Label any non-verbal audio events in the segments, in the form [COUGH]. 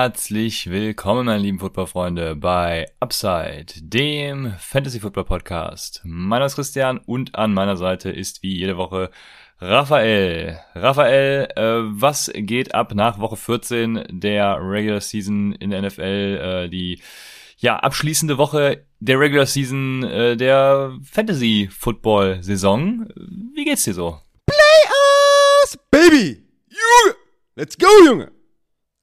Herzlich willkommen, meine lieben Footballfreunde, bei Upside, dem Fantasy Football Podcast. Mein Name ist Christian und an meiner Seite ist wie jede Woche Raphael. Raphael, äh, was geht ab nach Woche 14 der Regular Season in der NFL? Äh, die ja abschließende Woche der Regular Season äh, der Fantasy Football Saison. Wie geht's dir so? Playoffs, Baby! Junge! Let's go, Junge!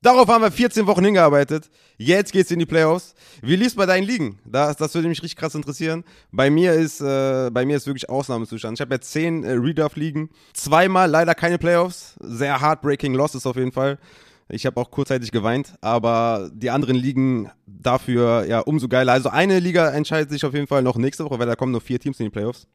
Darauf haben wir 14 Wochen hingearbeitet. Jetzt geht's in die Playoffs. Wie lief's bei deinen Ligen? Das, das würde mich richtig krass interessieren. Bei mir ist, äh, bei mir ist wirklich Ausnahmezustand. Ich habe jetzt 10 äh, Redraft-Ligen. Zweimal leider keine Playoffs. Sehr heartbreaking Losses auf jeden Fall. Ich habe auch kurzzeitig geweint, aber die anderen Ligen dafür ja umso geiler. Also eine Liga entscheidet sich auf jeden Fall noch nächste Woche, weil da kommen nur vier Teams in die Playoffs.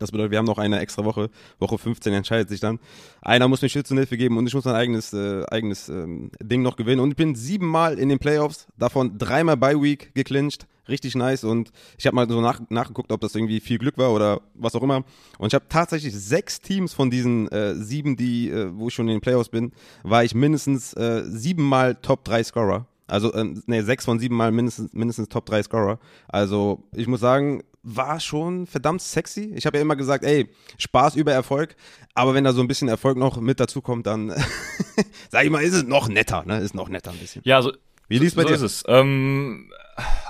Das bedeutet, wir haben noch eine extra Woche. Woche 15 entscheidet sich dann. Einer muss mir Schützenhilfe geben und ich muss mein eigenes, äh, eigenes ähm, Ding noch gewinnen. Und ich bin siebenmal in den Playoffs, davon dreimal bei Week geclincht. Richtig nice. Und ich habe mal so nach, nachgeguckt, ob das irgendwie viel Glück war oder was auch immer. Und ich habe tatsächlich sechs Teams von diesen äh, sieben, die, äh, wo ich schon in den Playoffs bin, war ich mindestens äh, siebenmal Top 3 Scorer. Also, ähm, nee, sechs von sieben Mal mindestens, mindestens Top 3 Scorer. Also, ich muss sagen, war schon verdammt sexy. Ich habe ja immer gesagt, ey, Spaß über Erfolg. Aber wenn da so ein bisschen Erfolg noch mit dazu kommt, dann, [LAUGHS] sag ich mal, ist es noch netter, ne? Ist noch netter ein bisschen. Ja, so, Wie lief's bei so dir? ist es. Ähm,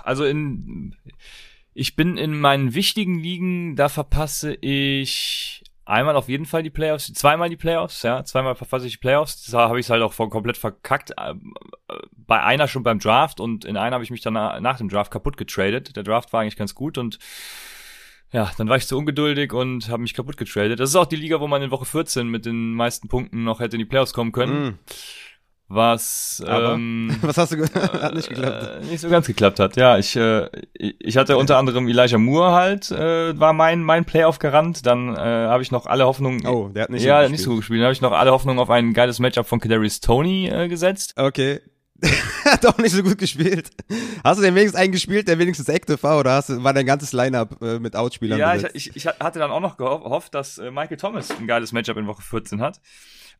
also in, ich bin in meinen wichtigen Ligen, da verpasse ich einmal auf jeden Fall die Playoffs, zweimal die Playoffs, ja, zweimal verpasse ich die Playoffs. Da habe ich es halt auch voll komplett verkackt. Bei einer schon beim Draft und in einer habe ich mich dann nach, dem Draft kaputt getradet. Der Draft war eigentlich ganz gut und ja, dann war ich zu ungeduldig und habe mich kaputt getradet. Das ist auch die Liga, wo man in Woche 14 mit den meisten Punkten noch hätte in die Playoffs kommen können. Mm, Was aber, ähm, [LAUGHS] was hast du ge [LAUGHS] Hat nicht geklappt. äh, nicht so ganz geklappt hat. Ja, ich, äh, ich hatte unter anderem Elijah Moore halt, äh, war mein mein Playoff gerannt. Dann äh, habe ich noch alle Hoffnungen. Oh, der hat nicht ja, nicht so gespielt. gut gespielt. Dann habe ich noch alle Hoffnungen auf ein geiles Matchup von Kadarius Tony äh, gesetzt. Okay. [LAUGHS] hat auch nicht so gut gespielt. Hast du denn wenigstens einen gespielt, der wenigstens active war, oder hast war dein ganzes Line-Up äh, mit Outspielern Ja, ich, ich, ich hatte dann auch noch gehofft, dass äh, Michael Thomas ein geiles Matchup in Woche 14 hat.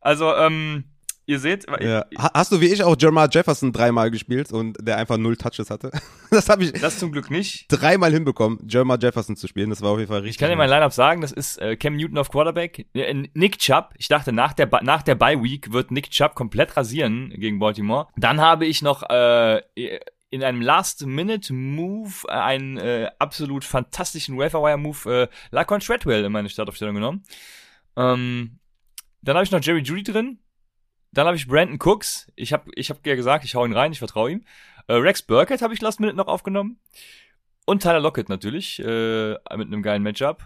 Also, ähm, ihr seht, Ja. Ha- Hast du wie ich auch Jermar Jefferson dreimal gespielt und der einfach null Touches hatte? [LAUGHS] Das habe ich das zum Glück nicht. dreimal hinbekommen, Jermar Jefferson zu spielen. Das war auf jeden Fall richtig. Ich kann dir mein Lineup sagen, das ist äh, Cam Newton auf Quarterback, äh, Nick Chubb. Ich dachte, nach der, Ba- nach der Bye Week wird Nick Chubb komplett rasieren gegen Baltimore. Dann habe ich noch äh, in einem Last-Minute-Move äh, einen äh, absolut fantastischen Waferwire-Move äh, Lacon Treadwell in meine Startaufstellung genommen. Ähm, dann habe ich noch Jerry Judy drin. Dann habe ich Brandon Cooks. Ich habe ich hab ja gesagt, ich hau ihn rein, ich vertraue ihm. Äh, Rex Burkett habe ich Last Minute noch aufgenommen. Und Tyler Lockett natürlich, äh, mit einem geilen Matchup.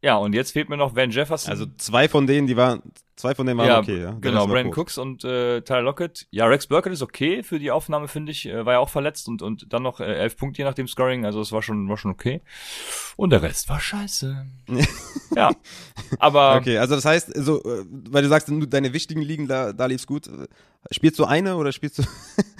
Ja, und jetzt fehlt mir noch Van Jefferson. Also zwei von denen, die waren, zwei von denen waren ja, okay, ja. Genau, Brandon. Cooks und äh, Tyler Lockett. Ja, Rex Burkett ist okay für die Aufnahme, finde ich. Äh, war ja auch verletzt und, und dann noch äh, elf Punkte je nach dem Scoring. Also es war schon, war schon okay. Und der Rest war scheiße. [LAUGHS] ja, aber Okay, also das heißt, so, äh, weil du sagst, deine wichtigen Ligen, da, da lief's gut. Spielst du eine oder spielst du,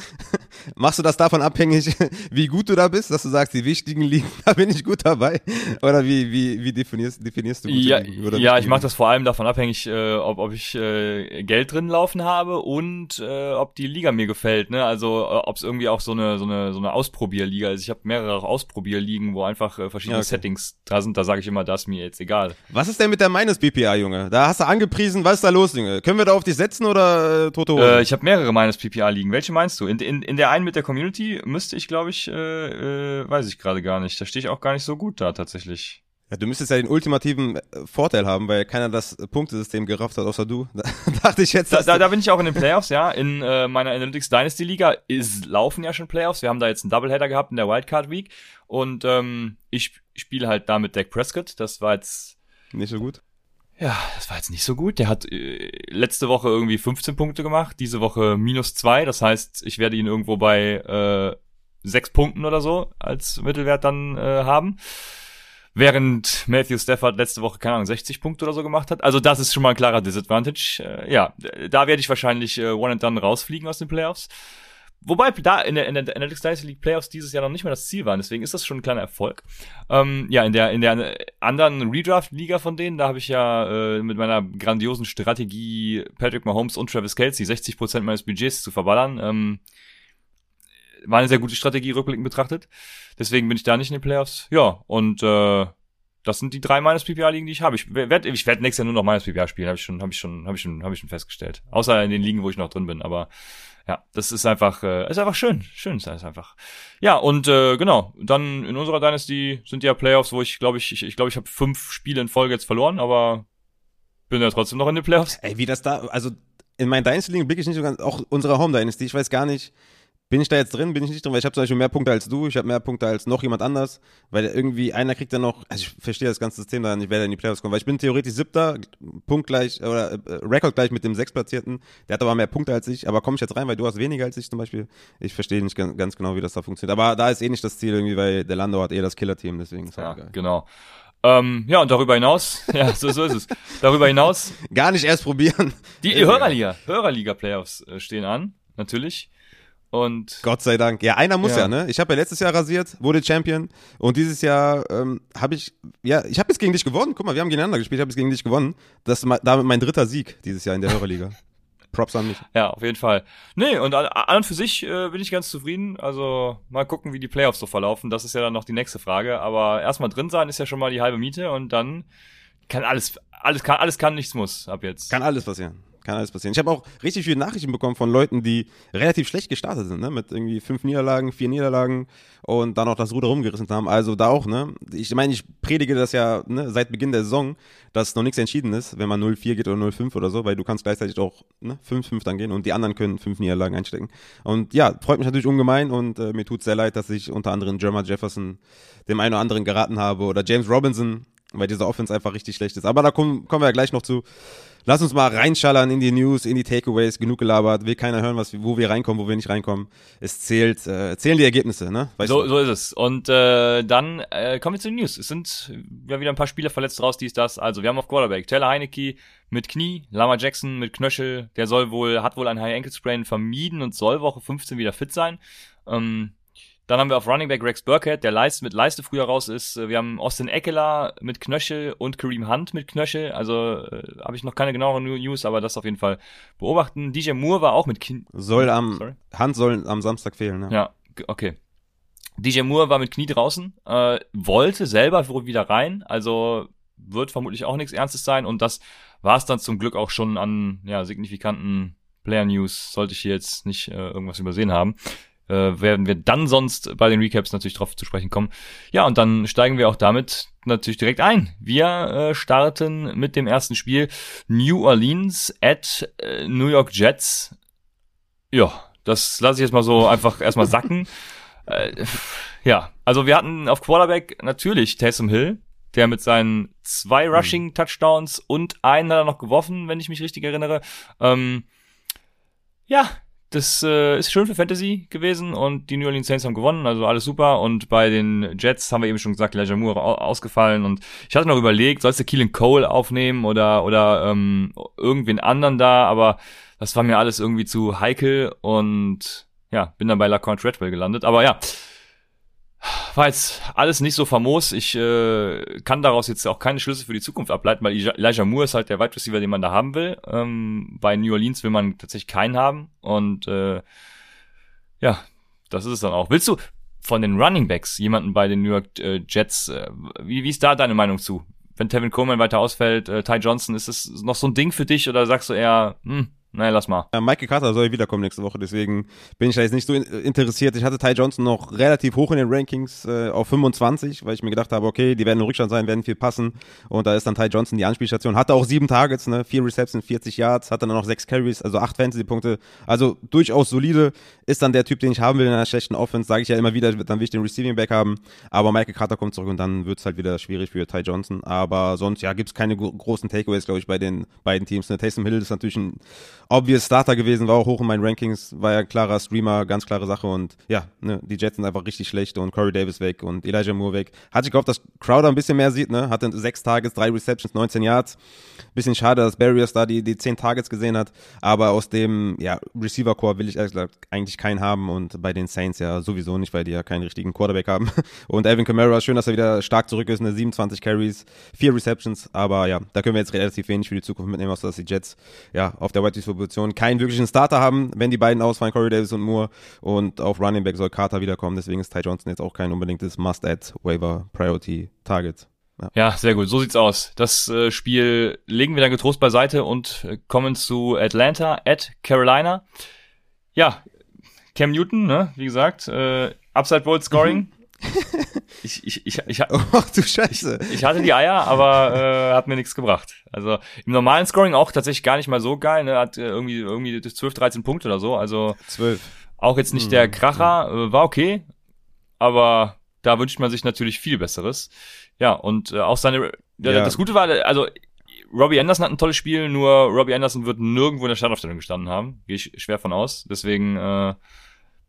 [LAUGHS] machst du das davon abhängig, [LAUGHS] wie gut du da bist, dass du sagst, die wichtigen Ligen, da bin ich gut dabei? Oder wie, wie, wie definierst, definierst du gute Ja, Ligen? Oder ja ich mache das vor allem davon abhängig, äh, ob, ob ich äh, Geld drin laufen habe und äh, ob die Liga mir gefällt. Ne? Also äh, ob es irgendwie auch so eine so eine so eine Ausprobierliga ist. Ich habe mehrere Ausprobierligen, wo einfach äh, verschiedene Ja, okay. Settings da sind. Da sage ich immer, das ist mir jetzt egal. Was ist denn mit der meines BPA, Junge? Da hast du angepriesen, was ist da los, Junge? Können wir da auf dich setzen oder äh, tote Hose? Äh, ich habe mehrere meines PPA liegen. Welche meinst du? In, in, in der einen mit der Community müsste ich, glaube ich, äh, äh, weiß ich gerade gar nicht. Da stehe ich auch gar nicht so gut da tatsächlich. Ja, du müsstest ja den ultimativen äh, Vorteil haben, weil keiner das Punktesystem gerafft hat, außer du. [LAUGHS] Da dachte ich jetzt, Da, da, da bin ich auch in den Playoffs, ja. In äh, meiner Analytics Dynasty Liga ist, laufen ja schon Playoffs. Wir haben da jetzt einen Doubleheader gehabt in der Wildcard Week. Und ähm, ich spiele halt da mit Dak Prescott. Das war jetzt nicht so gut. Ja, das war jetzt nicht so gut. Der hat äh, letzte Woche irgendwie 15 Punkte gemacht, diese Woche minus zwei. Das heißt, ich werde ihn irgendwo bei äh, sechs Punkten oder so als Mittelwert dann äh, haben. Während Matthew Stafford letzte Woche, keine Ahnung, 60 Punkte oder so gemacht hat. Also das ist schon mal ein klarer Disadvantage. Äh, ja, da werde ich wahrscheinlich äh, One and Done rausfliegen aus den Playoffs. Wobei da in der, in der Analytics Dynasty League Playoffs dieses Jahr noch nicht mehr das Ziel waren, deswegen ist das schon ein kleiner Erfolg. Ähm, ja, in der, in der anderen Redraft-Liga von denen, da habe ich ja äh, mit meiner grandiosen Strategie Patrick Mahomes und Travis Kelsey 60% meines Budgets zu verballern. Ähm, war eine sehr gute Strategie, rückblickend betrachtet. Deswegen bin ich da nicht in den Playoffs. Ja, und äh, das sind die drei minus PPA-Ligen, die ich habe. Ich werde ich werd nächstes Jahr nur noch minus PPA spielen, habe ich schon, habe ich schon, habe ich schon, habe ich schon festgestellt. Außer in den Ligen, wo ich noch drin bin. Aber ja, das ist einfach, äh, ist einfach schön. Schön ist das einfach. Ja, und äh, genau, dann in unserer Dynasty sind ja Playoffs, wo ich glaube ich, ich, ich glaube, ich habe fünf Spiele in Folge jetzt verloren, aber bin ja trotzdem noch in den Playoffs. Ey, wie das da, also in meinen Dynasty-Ligen blicke ich nicht so ganz, auch unsere Home Dynasty, ich weiß gar nicht, bin ich da jetzt drin, bin ich nicht drin, weil ich habe zum Beispiel mehr Punkte als du, ich habe mehr Punkte als noch jemand anders, weil irgendwie einer kriegt dann noch, also ich verstehe das ganze System da nicht, wer da in die Playoffs kommt, weil ich bin theoretisch siebter, punktgleich, oder äh, Rekord gleich mit dem sechsplatzierten, der hat aber mehr Punkte als ich, aber komme ich jetzt rein, weil du hast weniger als ich zum Beispiel, ich verstehe nicht ganz, ganz genau, wie das da funktioniert, aber da ist eh nicht das Ziel irgendwie, weil der Lando hat eh das Killer-Team, deswegen ist ja, geil. genau. Ähm, ja, und darüber hinaus, [LAUGHS] ja, so, so ist es. Darüber hinaus. Gar nicht erst probieren. Die, die Hörerliga, Hörerliga-Playoffs äh, stehen an, natürlich. Und Gott sei Dank. Ja, einer muss ja, ja ne? Ich habe ja letztes Jahr rasiert, wurde Champion und dieses Jahr ähm, habe ich ja, ich habe jetzt gegen dich gewonnen. Guck mal, wir haben gegeneinander gespielt, ich habe jetzt gegen dich gewonnen. Das ist damit mein dritter Sieg dieses Jahr in der Hörerliga. [LAUGHS] Props an mich. Ja, auf jeden Fall. Nee, und an und für sich äh, bin ich ganz zufrieden. Also mal gucken, wie die Playoffs so verlaufen. Das ist ja dann noch die nächste Frage. Aber erstmal drin sein ist ja schon mal die halbe Miete und dann kann alles, alles kann, alles kann, nichts muss ab jetzt. Kann alles passieren. Kann alles passieren. Ich habe auch richtig viele Nachrichten bekommen von Leuten, die relativ schlecht gestartet sind, ne? Mit irgendwie fünf Niederlagen, vier Niederlagen und dann auch das Ruder rumgerissen haben. Also da auch, ne? Ich meine, ich predige das ja ne, seit Beginn der Saison, dass noch nichts entschieden ist, wenn man 0-4 geht oder 0-5 oder so, weil du kannst gleichzeitig auch ne, 5-5 dann gehen und die anderen können fünf Niederlagen einstecken. Und ja, freut mich natürlich ungemein und äh, mir tut sehr leid, dass ich unter anderem Jerma Jefferson dem einen oder anderen geraten habe oder James Robinson, weil dieser Offense einfach richtig schlecht ist. Aber da kommen, kommen wir ja gleich noch zu. Lass uns mal reinschallern in die News, in die Takeaways. Genug gelabert. Will keiner hören, was, wo wir reinkommen, wo wir nicht reinkommen. Es zählt, äh, zählen die Ergebnisse, ne? Weißt so, du? so ist es. Und äh, dann äh, kommen wir zu den News. Es sind ja wieder ein paar Spieler verletzt raus, dies, das. Also wir haben auf Quarterback Taylor Heineke mit Knie, Lama Jackson mit Knöchel. Der soll wohl, hat wohl ein High Ankle Sprain vermieden und soll Woche 15 wieder fit sein. Ähm, dann haben wir auf Running Back Rex Burkhead, der Leiste, mit Leiste früher raus ist. Wir haben Austin Eckler mit Knöchel und Kareem Hunt mit Knöchel. Also äh, habe ich noch keine genaueren News, aber das auf jeden Fall beobachten. DJ Moore war auch mit Knie. Soll am Sorry? Hand soll am Samstag fehlen, ne? Ja, okay. DJ Moore war mit Knie draußen, äh, wollte selber wieder rein, also wird vermutlich auch nichts Ernstes sein und das war es dann zum Glück auch schon an ja, signifikanten Player News, sollte ich hier jetzt nicht äh, irgendwas übersehen haben äh, werden wir dann sonst bei den Recaps natürlich drauf zu sprechen kommen. Ja, und dann steigen wir auch damit natürlich direkt ein. Wir äh, starten mit dem ersten Spiel New Orleans at äh, New York Jets. Ja, das lasse ich jetzt mal so einfach erstmal sacken. [LAUGHS] Äh, ja, also wir hatten auf Quarterback natürlich Taysom Hill, der mit seinen zwei mhm. Rushing Touchdowns und einen hat er noch geworfen, wenn ich mich richtig erinnere. Ähm, ja, das äh, ist schön für Fantasy gewesen und die New Orleans Saints haben gewonnen, also alles super. Und bei den Jets haben wir eben schon gesagt, Elijah Moore ausgefallen und ich hatte noch überlegt, sollst du Keelan Cole aufnehmen oder oder ähm, irgendwen anderen da, aber das war mir alles irgendwie zu heikel und ja, bin dann bei LaCoin Treadwell gelandet. Aber ja, war jetzt alles nicht so famos. Ich äh, kann daraus jetzt auch keine Schlüsse für die Zukunft ableiten, weil Elijah Moore ist halt der Wide Receiver, den man da haben will. Ähm, bei New Orleans will man tatsächlich keinen haben. Und äh, ja, das ist es dann auch. Willst du von den Running Backs jemanden bei den New York äh, Jets, äh, wie, wie ist da deine Meinung zu? Wenn Tevin Coleman weiter ausfällt, äh, Ty Johnson, ist das noch so ein Ding für dich oder sagst du eher, hm, Nein, lass mal. Ja, Michael Carter soll wiederkommen nächste Woche, deswegen bin ich da jetzt nicht so in, interessiert. Ich hatte Ty Johnson noch relativ hoch in den Rankings äh, auf 25, weil ich mir gedacht habe, okay, die werden im Rückstand sein, werden viel passen. Und da ist dann Ty Johnson die Anspielstation. Hatte auch sieben Targets, ne, vier Receptions, 40 Yards, hat dann noch sechs Carries, also acht Fantasy-Punkte. Also durchaus solide. Ist dann der Typ, den ich haben will in einer schlechten Offense, sage ich ja immer wieder, dann will ich den Receiving Back haben. Aber Michael Carter kommt zurück und dann wird es halt wieder schwierig für Ty Johnson. Aber sonst, ja, gibt's keine großen Takeaways, glaube ich, bei den beiden Teams. Ne? Taysom Hill ist natürlich ein obvious Starter gewesen, war auch hoch in meinen Rankings, war ja klarer Streamer, ganz klare Sache und ja, ne, die Jets sind einfach richtig schlecht und Corey Davis weg und Elijah Moore weg. Hatte ich gehofft, dass Crowder ein bisschen mehr sieht, ne, hatte sechs Targets, drei Receptions, 19 Yards. Bisschen schade, dass Barriers da die, die zehn Targets gesehen hat, aber aus dem, ja, Receiver-Core will ich eigentlich keinen haben und bei den Saints ja sowieso nicht, weil die ja keinen richtigen Quarterback haben. [LAUGHS] Und Alvin Kamara, schön, dass er wieder stark zurück ist, ne, 27 Carries, vier Receptions, aber ja, da können wir jetzt relativ wenig für die Zukunft mitnehmen, außer dass die Jets, ja, auf der White Position keinen wirklichen Starter haben, wenn die beiden ausfallen, Corey Davis und Moore. Und auf Running Back soll Carter wiederkommen. Deswegen ist Ty Johnson jetzt auch kein unbedingtes Must-Add-Waiver-Priority. Ja. ja. sehr gut. So sieht's aus. Das äh, Spiel legen wir dann getrost beiseite und äh, kommen zu Atlanta at Carolina. Ja, Cam Newton, ne, wie gesagt, äh, Upside Bowl Scoring. Ich, ich, ich, ich, oh, [LAUGHS] du Scheiße. Ich, ich hatte die Eier, aber äh, hat mir nichts gebracht. Also im normalen Scoring auch tatsächlich gar nicht mal so geil. Ne? Hat äh, irgendwie irgendwie 12, 13 Punkte oder so. Also 12. Auch jetzt nicht der mhm. Kracher, äh, war okay, aber da wünscht man sich natürlich viel Besseres. Ja, und äh, auch seine, ja. das Gute war, also Robbie Anderson hat ein tolles Spiel, nur Robbie Anderson wird nirgendwo in der Startaufstellung gestanden haben. Gehe ich schwer von aus. Deswegen äh,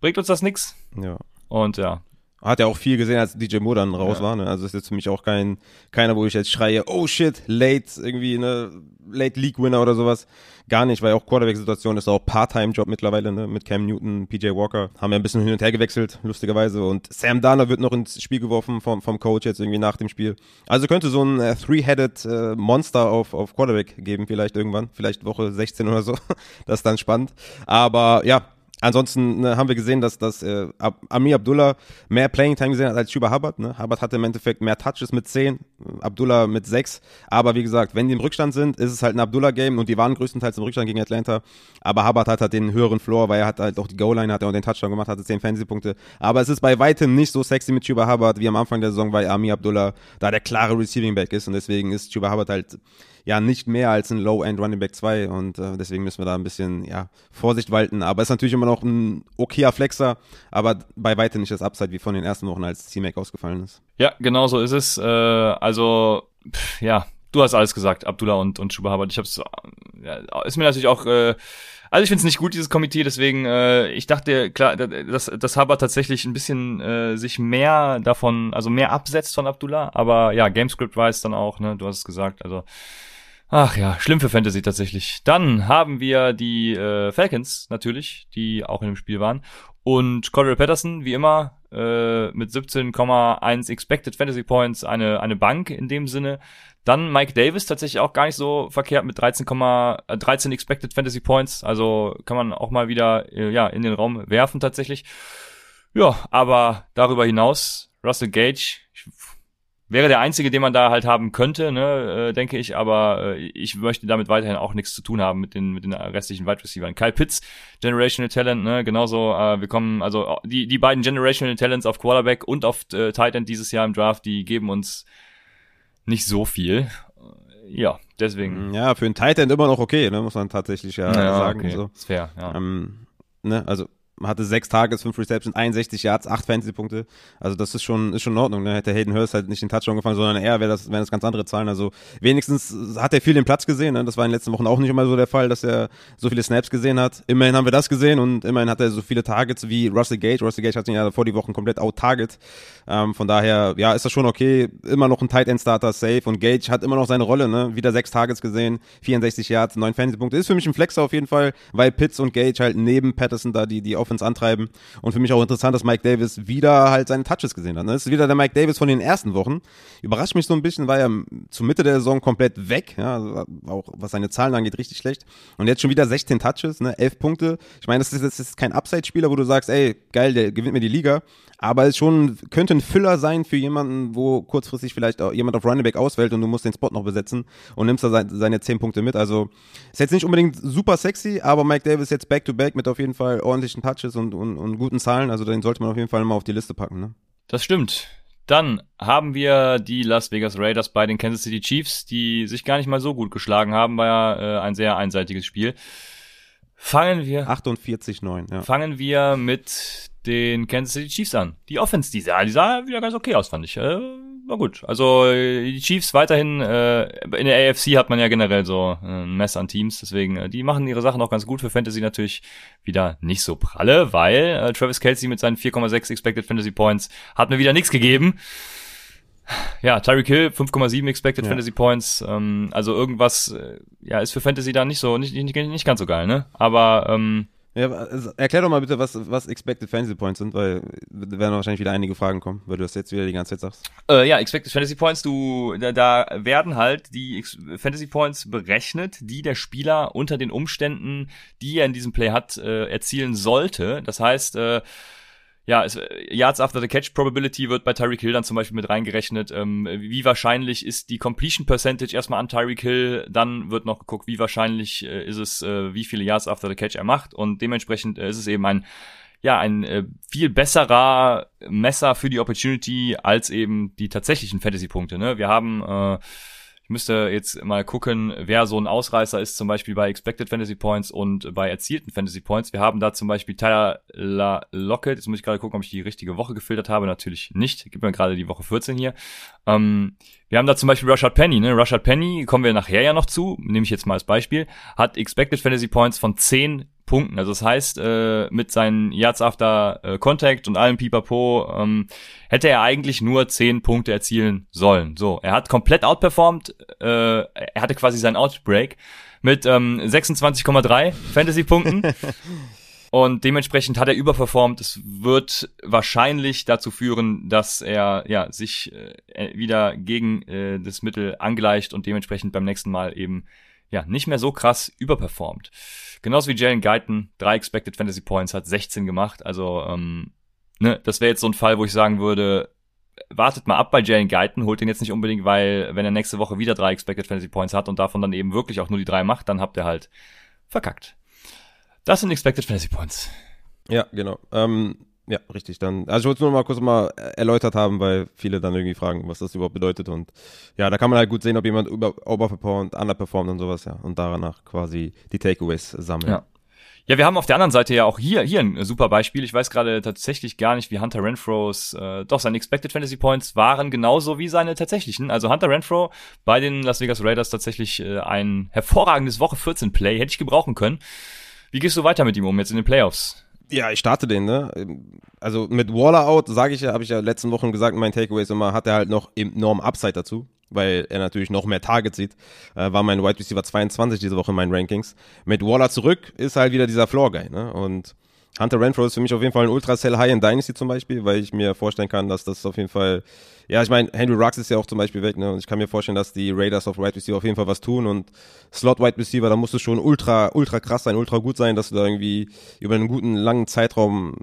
bringt uns das nix. Ja. Und ja, hat ja auch viel gesehen, als DJ Moore dann raus ja. war. Ne? Also ist jetzt für mich auch kein keiner, wo ich jetzt schreie, oh shit, late irgendwie ne Late League Winner oder sowas. Gar nicht, weil auch Quarterback-Situation ist auch Part-Time-Job mittlerweile ne? mit Cam Newton, PJ Walker. Haben ja ein bisschen hin und her gewechselt, lustigerweise. Und Sam Darner wird noch ins Spiel geworfen vom, vom Coach jetzt irgendwie nach dem Spiel. Also könnte so ein äh, Three-Headed äh, Monster auf, auf Quarterback geben, vielleicht irgendwann. Vielleicht Woche 16 oder so. [LAUGHS] das ist dann spannend. Aber ja, Ansonsten ne, haben wir gesehen, dass, dass äh, Amir Abdullah mehr Playing Time gesehen hat als Schuba Hubbard. Ne? Hubbard hatte im Endeffekt mehr Touches mit 10, Abdullah mit 6. Aber wie gesagt, wenn die im Rückstand sind, ist es halt ein Abdullah-Game und die waren größtenteils im Rückstand gegen Atlanta. Aber Hubbard hat halt den höheren Floor, weil er hat halt auch die Goal-Line, hat auch den Touchdown gemacht, hatte 10 Fantasy-Punkte. Aber es ist bei weitem nicht so sexy mit Schuba Hubbard wie am Anfang der Saison, weil Amir Abdullah da der klare Receiving-Back ist und deswegen ist Schuba Hubbard halt ja nicht mehr als ein Low-End Running Back 2 und äh, deswegen müssen wir da ein bisschen ja, Vorsicht walten. Aber ist natürlich immer noch ein okayer Flexer, aber bei weitem nicht das Upside wie von den ersten Wochen, als C-Mac ausgefallen ist. Ja, genau so ist es. Äh, also, pff, ja, du hast alles gesagt, Abdullah und, und Schubahabat. Ich hab's, ja, ist mir natürlich auch, äh, also ich finde es nicht gut, dieses Komitee, deswegen, äh, ich dachte, klar, dass, dass Haber tatsächlich ein bisschen äh, sich mehr davon, also mehr absetzt von Abdullah, aber ja, Gamescript weiß dann auch, ne, du hast es gesagt, also Ach ja, schlimm für Fantasy tatsächlich. Dann haben wir die äh, Falcons natürlich, die auch in dem Spiel waren. Und Cordell Patterson, wie immer, äh, mit 17,1 Expected Fantasy Points, eine, eine Bank in dem Sinne. Dann Mike Davis, tatsächlich auch gar nicht so verkehrt mit 13, äh, 13 Expected Fantasy Points. Also kann man auch mal wieder äh, ja, in den Raum werfen tatsächlich. Ja, aber darüber hinaus, Russell Gage, ich wäre der einzige, den man da halt haben könnte, ne, äh, denke ich, aber äh, ich möchte damit weiterhin auch nichts zu tun haben mit den mit den restlichen Wide Receivers. Kyle Pitts, Generational Talent, ne, genauso äh, wir kommen also die die beiden Generational Talents auf Quarterback und auf äh, Tight End dieses Jahr im Draft, die geben uns nicht so viel. Ja, deswegen. Ja, für einen Tight End immer noch okay, ne, muss man tatsächlich ja, ja sagen. Okay. So. Ist fair, ja. Ähm, ne, also hatte sechs Tages, fünf Receptions, 61 Yards, acht Fantasy-Punkte. Also das ist schon, ist schon in Ordnung. Ne? Hätte Hayden Hurst halt nicht den Touchdown gefangen, sondern eher wäre das, wären das ganz andere Zahlen. Also wenigstens hat er viel den Platz gesehen. Ne? Das war in den letzten Wochen auch nicht immer so der Fall, dass er so viele Snaps gesehen hat. Immerhin haben wir das gesehen und immerhin hat er so viele Targets wie Russell Gage. Russell Gage hat ihn ja vor die Wochen komplett out-target. Ähm, von daher, ja, ist das schon okay. Immer noch ein Tight End Starter safe und Gage hat immer noch seine Rolle. Ne? Wieder sechs Targets gesehen, 64 Yards, neun Fantasy-Punkte. Ist für mich ein Flexer auf jeden Fall, weil Pitts und Gage halt neben Patterson da die, die Offense antreiben. Und für mich auch interessant, dass Mike Davis wieder halt seine Touches gesehen hat. Ne? Das ist wieder der Mike Davis von den ersten Wochen. Überrascht mich so ein bisschen, war ja zur Mitte der Saison komplett weg. Ja? Auch was seine Zahlen angeht, richtig schlecht. Und jetzt schon wieder 16 Touches, ne? 11 Punkte. Ich meine, das ist, das ist kein Upside-Spieler, wo du sagst, ey, geil, der gewinnt mir die Liga. Aber es schon könnte ein Füller sein für jemanden, wo kurzfristig vielleicht auch jemand auf Running Back auswählt und du musst den Spot noch besetzen und nimmst da seine 10 Punkte mit. Also ist jetzt nicht unbedingt super sexy, aber Mike Davis jetzt back-to-back -back mit auf jeden Fall ordentlichen Touches und, und, und guten Zahlen. Also den sollte man auf jeden Fall mal auf die Liste packen. Ne? Das stimmt. Dann haben wir die Las Vegas Raiders bei den Kansas City Chiefs, die sich gar nicht mal so gut geschlagen haben, war ja äh, ein sehr einseitiges Spiel. Fangen wir 48-9, ja. Fangen wir mit den Kansas City Chiefs an. Die Offense, die sah, die sah wieder ganz okay aus, fand ich. Äh, war gut. Also die Chiefs weiterhin, äh, in der AFC hat man ja generell so äh, ein Mess an Teams, deswegen, äh, die machen ihre Sachen auch ganz gut für Fantasy natürlich wieder nicht so pralle, weil äh, Travis Kelsey mit seinen 4,6 Expected Fantasy Points hat mir wieder nichts gegeben. Ja, Tyreek Hill 5,7 Expected ja. Fantasy Points. Ähm, also irgendwas, äh, ja, ist für Fantasy da nicht so, nicht, nicht, nicht ganz so geil, ne? Aber ähm, ja, also erklär doch mal bitte, was, was Expected Fantasy Points sind, weil da werden wahrscheinlich wieder einige Fragen kommen, weil du das jetzt wieder die ganze Zeit sagst. Äh, ja, Expected Fantasy Points, du, da, da werden halt die Fantasy Points berechnet, die der Spieler unter den Umständen, die er in diesem Play hat, äh, erzielen sollte. Das heißt, äh, ja, es, Yards after the Catch Probability wird bei Tyreek Hill dann zum Beispiel mit reingerechnet. Ähm, wie wahrscheinlich ist die Completion Percentage erstmal an Tyreek Hill? Dann wird noch geguckt, wie wahrscheinlich äh, ist es, äh, wie viele Yards after the Catch er macht. Und dementsprechend äh, ist es eben ein ja, ein äh, viel besserer Messer für die Opportunity als eben die tatsächlichen Fantasy-Punkte. Ne? Wir haben äh, ich müsste jetzt mal gucken, wer so ein Ausreißer ist, zum Beispiel bei Expected Fantasy Points und bei erzielten Fantasy Points. Wir haben da zum Beispiel Tyler La Lockett. Jetzt muss ich gerade gucken, ob ich die richtige Woche gefiltert habe. Natürlich nicht. Gib mir gerade die Woche 14 hier. Ähm, wir haben da zum Beispiel Rashad Penny. Ne? Rashad Penny, kommen wir nachher ja noch zu, nehme ich jetzt mal als Beispiel, hat Expected Fantasy Points von 10 Punkten. Also das heißt, äh, mit seinen Yards after äh, Contact und allem Pipapo ähm, hätte er eigentlich nur 10 Punkte erzielen sollen. So, er hat komplett outperformed, äh, er hatte quasi seinen Outbreak mit ähm, 26,3 Fantasy-Punkten. [LAUGHS] und dementsprechend hat er überperformt. Es wird wahrscheinlich dazu führen, dass er ja sich äh, wieder gegen äh, das Mittel angleicht und dementsprechend beim nächsten Mal eben ja nicht mehr so krass überperformt. Genauso wie Jalen Guyton, drei Expected Fantasy Points, hat 16 gemacht. Also, ähm, ne, das wäre jetzt so ein Fall, wo ich sagen würde, wartet mal ab bei Jalen Guyton, holt ihn jetzt nicht unbedingt, weil wenn er nächste Woche wieder drei Expected Fantasy Points hat und davon dann eben wirklich auch nur die drei macht, dann habt ihr halt verkackt. Das sind Expected Fantasy Points. Ja, genau. Ähm, ja, richtig. Dann, also ich wollte es nur mal kurz mal erläutert haben, weil viele dann irgendwie fragen, was das überhaupt bedeutet. Und ja, da kann man halt gut sehen, ob jemand über, overperformt, underperformt und sowas, ja. Und danach quasi die Takeaways sammeln. Ja. Ja, wir haben auf der anderen Seite ja auch hier, hier ein super Beispiel. Ich weiß gerade tatsächlich gar nicht, wie Hunter Renfros, äh, doch, seine Expected Fantasy Points waren genauso wie seine tatsächlichen. Also Hunter Renfro bei den Las Vegas Raiders tatsächlich äh, ein hervorragendes Woche 14 Play, hätte ich gebrauchen können. Wie gehst du weiter mit ihm um jetzt in den Playoffs? Ja, ich starte den, ne? Also mit Waller out, sage ich ja, habe ich ja letzten Wochen gesagt, mein Takeaway ist immer, hat er halt noch enorm Upside dazu, weil er natürlich noch mehr Targets sieht. Äh, war mein Wide Receiver 22 diese Woche in meinen Rankings. Mit Waller zurück ist halt wieder dieser Floor Guy, ne? Und Hunter Renfro ist für mich auf jeden Fall ein Ultra Cell High in Dynasty zum Beispiel, weil ich mir vorstellen kann, dass das auf jeden Fall ja, ich meine, Henry Rux ist ja auch zum Beispiel weg, ne? Und ich kann mir vorstellen, dass die Raiders auf Wide Receiver auf jeden Fall was tun und Slot Wide Receiver, da musst du schon ultra, ultra krass sein, ultra gut sein, dass du da irgendwie über einen guten, langen Zeitraum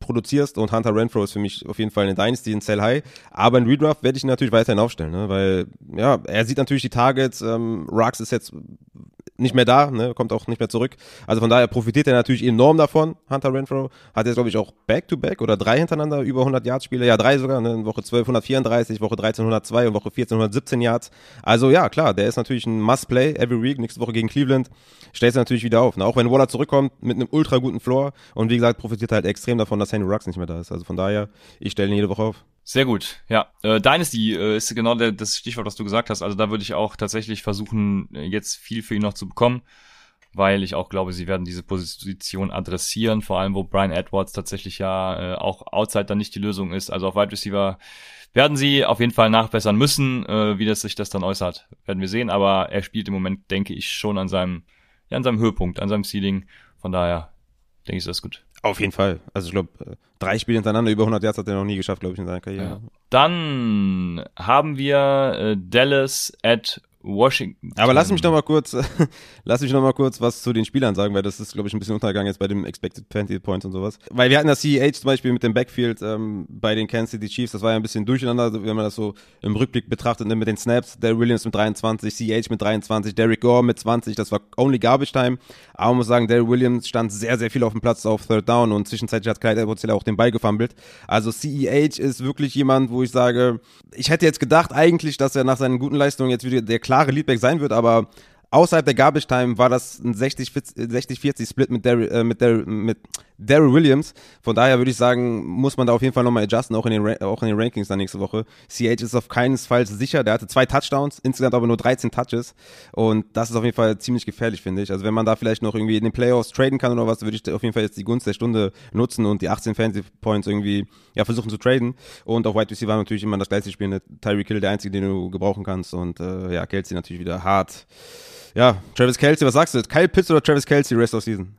produzierst und Hunter Renfro ist für mich auf jeden Fall eine Dynasty in Cell High. Aber in Redraft werde ich ihn natürlich weiterhin aufstellen, ne? weil ja, er sieht natürlich die Targets. Ähm, Rux ist jetzt nicht mehr da, ne, kommt auch nicht mehr zurück. Also von daher profitiert er natürlich enorm davon, Hunter Renfro. Hat jetzt, glaube ich, auch Back-to-Back -back oder drei hintereinander über 100 Yards Spiele. Ja, drei sogar, ne, Woche 12 134, Woche 13 102 und Woche 14 117 Yards. Also ja, klar, der ist natürlich ein Must-Play every week. Nächste Woche gegen Cleveland stellt er natürlich wieder auf. Ne? Auch wenn Waller zurückkommt mit einem ultra guten Floor und wie gesagt, profitiert halt extrem davon, dass Henry Rux nicht mehr da ist. Also von daher, ich stelle ihn jede Woche auf. Sehr gut, ja. Äh, Dynasty äh, ist genau der, das Stichwort, was du gesagt hast. Also da würde ich auch tatsächlich versuchen, äh, jetzt viel für ihn noch zu bekommen weil ich auch glaube, sie werden diese Position adressieren, vor allem wo Brian Edwards tatsächlich ja äh, auch outside dann nicht die Lösung ist. Also auf Wide Receiver werden sie auf jeden Fall nachbessern müssen. Äh, wie das sich das dann äußert, werden wir sehen. Aber er spielt im Moment, denke ich, schon an seinem, ja, an seinem Höhepunkt, an seinem Ceiling. Von daher denke ich, ist das gut. Auf jeden Fall. Also ich glaube, drei Spiele hintereinander über 100 Yards hat er noch nie geschafft, glaube ich, in seiner Karriere. Ja. Dann haben wir äh, Dallas at Washington. Aber lass mich noch mal kurz, [LAUGHS] lass mich noch mal kurz was zu den Spielern sagen, weil das ist, glaube ich, ein bisschen untergegangen jetzt bei dem Expected Fantasy Points und sowas. Weil wir hatten das CEH zum Beispiel mit dem Backfield ähm, bei den Kansas City Chiefs, das war ja ein bisschen durcheinander, wenn man das so im Rückblick betrachtet, ne, mit den Snaps, Dale Williams mit 23, CEH mit 23, Derek Gore mit 20, das war only Garbage Time. Aber man muss sagen, Dale Williams stand sehr, sehr viel auf dem Platz auf Third Down und zwischenzeitlich hat Clyde Edwards auch den Ball gefummelt. Also CEH ist wirklich jemand, wo ich sage, ich hätte jetzt gedacht eigentlich, dass er nach seinen guten Leistungen jetzt wieder der klare Leadback sein wird, aber außerhalb der Garbage Time war das ein 60-40 Split mit Daryl, äh, mit, Daryl, mit Daryl Williams. Von daher würde ich sagen, muss man da auf jeden Fall nochmal adjusten, auch in, den, auch in den Rankings dann nächste Woche. CH ist auf keinen Fall sicher. Der hatte zwei Touchdowns, insgesamt aber nur 13 Touches. Und das ist auf jeden Fall ziemlich gefährlich, finde ich. Also wenn man da vielleicht noch irgendwie in den Playoffs traden kann oder was, würde ich auf jeden Fall jetzt die Gunst der Stunde nutzen und die 18 Fantasy Points irgendwie ja, versuchen zu traden. Und auf Wide Receiver natürlich immer das gleiche Spiel. Tyreek Hill, der einzige, den du gebrauchen kannst. Und äh, ja, Kelsey natürlich wieder hart ja, Travis Kelsey, was sagst du? Kyle Pitts oder Travis Kelsey Rest of Season?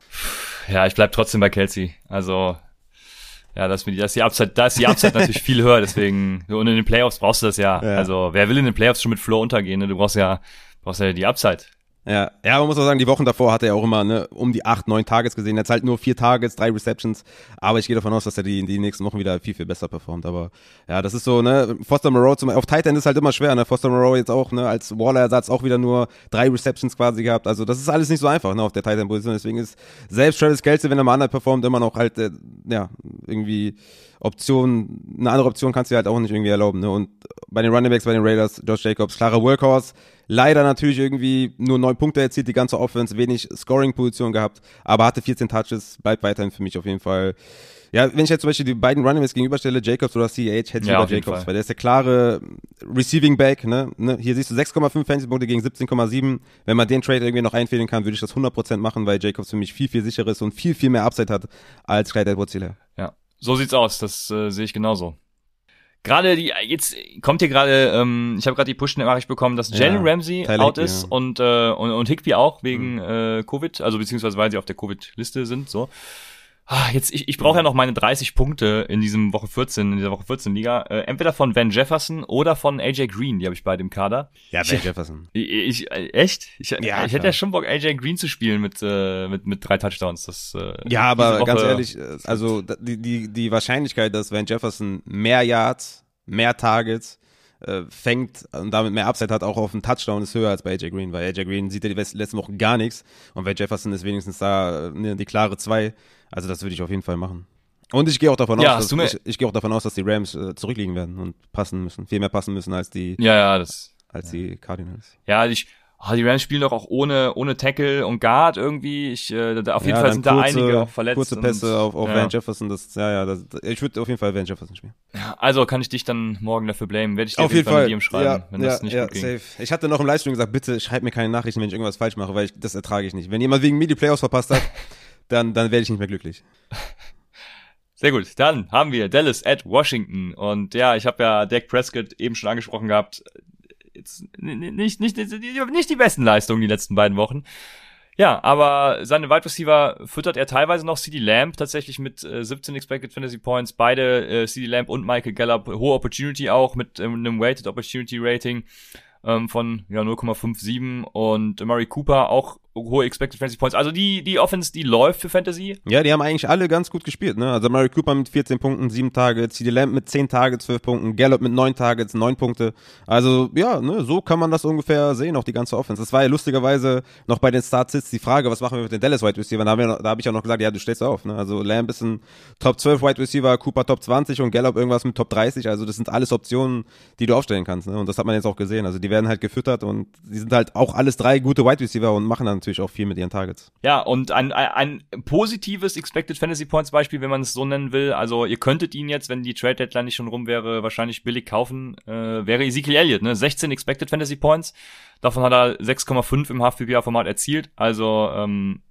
Ja, ich bleib trotzdem bei Kelsey. Also, ja, das, das ist die Upside, da ist die Upside [LAUGHS] natürlich viel höher, deswegen, und in den Playoffs brauchst du das ja. ja. Also, wer will in den Playoffs schon mit Flow untergehen, ne? Du brauchst ja, brauchst ja die Upside. Ja, ja, man muss auch sagen, die Wochen davor hat er auch immer ne, um die acht, neun Targets gesehen. Hat halt nur vier Targets, drei Receptions. Aber ich gehe davon aus, dass er die, die nächsten Wochen wieder viel, viel besser performt. Aber ja, das ist so, ne, Foster Moreau zum, auf Tight End ist halt immer schwer, ne? Foster Moreau jetzt auch, ne, als Waller-Ersatz auch wieder nur drei Receptions quasi gehabt. Also das ist alles nicht so einfach, ne, auf der Tight End-Position. Deswegen ist selbst Travis Kelsey, wenn er mal anders performt, immer noch halt, äh, ja, irgendwie Option, eine andere Option kannst du dir halt auch nicht irgendwie erlauben. Ne? Und bei den Running Backs, bei den Raiders, Josh Jacobs, klarer Workhorse. Leider natürlich irgendwie nur neun Punkte erzielt, die ganze Offense, wenig Scoring-Position gehabt, aber hatte 14 Touches, bleibt weiterhin für mich auf jeden Fall. Ja, wenn ich jetzt zum Beispiel die beiden Running Backs gegenüberstelle, Jacobs oder CH, hätte ich Ja, jeden Jacobs, Fall. weil der ist der klare Receiving Back, ne? ne? Hier siehst du 6,5 Fantasy-Punkte gegen 17,7. Wenn man den Trade irgendwie noch einfädeln kann, würde ich das 100% machen, weil Jacobs für mich viel, viel sicherer ist und viel, viel mehr Upside hat als Clyde Edwards Hilaire. Ja, so sieht's aus. Das äh, sehe ich genauso. Gerade die, jetzt kommt hier gerade, ähm, ich habe gerade die Push-Nachricht bekommen, dass Ja, Jalen Ramsey Tyler out ist ja. und, äh, und, und Higby auch wegen äh, Covid, also beziehungsweise weil sie auf der Covid-Liste sind, so. Ah, jetzt, ich, ich brauche ja noch meine 30 Punkte in diesem Woche 14, in dieser Woche 14 Liga. Äh, entweder von Van Jefferson oder von AJ Green, die habe ich beide im Kader. Ja, Ich- Ben Jefferson. Ich, ich äh, echt? Ich, Ja, ich klar. hätte ja schon Bock, AJ Green zu spielen mit, äh, mit, mit drei Touchdowns. Das, äh, Ja, aber Woche- ganz ehrlich, äh, also die, die, die Wahrscheinlichkeit, dass Van Jefferson mehr Yards, mehr Targets äh, fängt und damit mehr Upside hat, auch auf einen Touchdown, ist höher als bei AJ Green, weil AJ Green sieht ja die letzten Wochen gar nichts und Van Jefferson ist wenigstens da äh, die klare zwei. Also das würde ich auf jeden Fall machen. Und ich gehe auch davon Ja, aus, dass, ich, ich gehe auch davon aus, dass die Rams äh, zurückliegen werden und passen müssen, viel mehr passen müssen als die Ja, ja, das, als die Cardinals. Ja, ich, ah, die Rams spielen doch auch ohne, ohne Tackle und Guard irgendwie. Ich, äh, da, auf jeden ja, Fall sind da einige auch verletzt. Kurze Pässe und, auf, auf ja. Van Jefferson, das ja ja, das, ich würde auf jeden Fall Van Jefferson spielen. Ja, also kann ich dich dann morgen dafür blamen. Werde ich dir Auf jeden eine Fall. DM schreiben, ja, wenn das nicht gut ging. safe. Ich hatte noch im Livestream gesagt, bitte schreib mir keine Nachrichten, wenn ich irgendwas falsch mache, weil ich, das ertrage ich nicht. Wenn jemand wegen mir die Playoffs verpasst hat, [LAUGHS] dann, dann werde ich nicht mehr glücklich. Sehr gut. Dann haben wir Dallas at Washington. Und ja, ich habe ja Dak Prescott eben schon angesprochen gehabt. Nicht, nicht, nicht, nicht die besten Leistungen die letzten beiden Wochen. Ja, aber seine Wide Receiver füttert er teilweise noch CD Lamb tatsächlich mit äh, 17 Expected Fantasy Points. Beide, äh, CD Lamb und Michael Gallup, hohe Opportunity auch mit ähm, einem Weighted Opportunity Rating ähm, von ja, 0,57 und Murray Cooper auch hohe Expected Fantasy Points. Also die, die Offense, die läuft für Fantasy. Ja, die haben eigentlich alle ganz gut gespielt, ne? Also Murray Cooper mit 14 Punkten, 7 Targets, CD Lamb mit 10 Targets, 12 Punkten, Gallup mit 9 Targets, 9 Punkte. Also, ja, ne, so kann man das ungefähr sehen, auch die ganze Offense. Das war ja lustigerweise noch bei den Startsits die Frage, was machen wir mit den Dallas Wide Receiver? Da habe ich, da hab ich ja noch gesagt, ja, du stellst auf, ne? Also Lamb ist ein Top 12 Wide Receiver, Cooper Top 20 und Gallup irgendwas mit Top 30. Also das sind alles Optionen, die du aufstellen kannst, ne? Und das hat man jetzt auch gesehen. Also die werden halt gefüttert und die sind halt auch alles drei gute Wide Receiver und machen dann natürlich auch viel mit ihren Targets. Ja, und ein, ein, ein positives Expected Fantasy Points Beispiel, wenn man es so nennen will. Also ihr könntet ihn jetzt, wenn die Trade Deadline nicht schon rum wäre, wahrscheinlich billig kaufen, äh, wäre Ezekiel Elliott, ne? 16 Expected Fantasy Points. Davon hat er 6,5 im Half-PPA-Format erzielt. Also, ähm,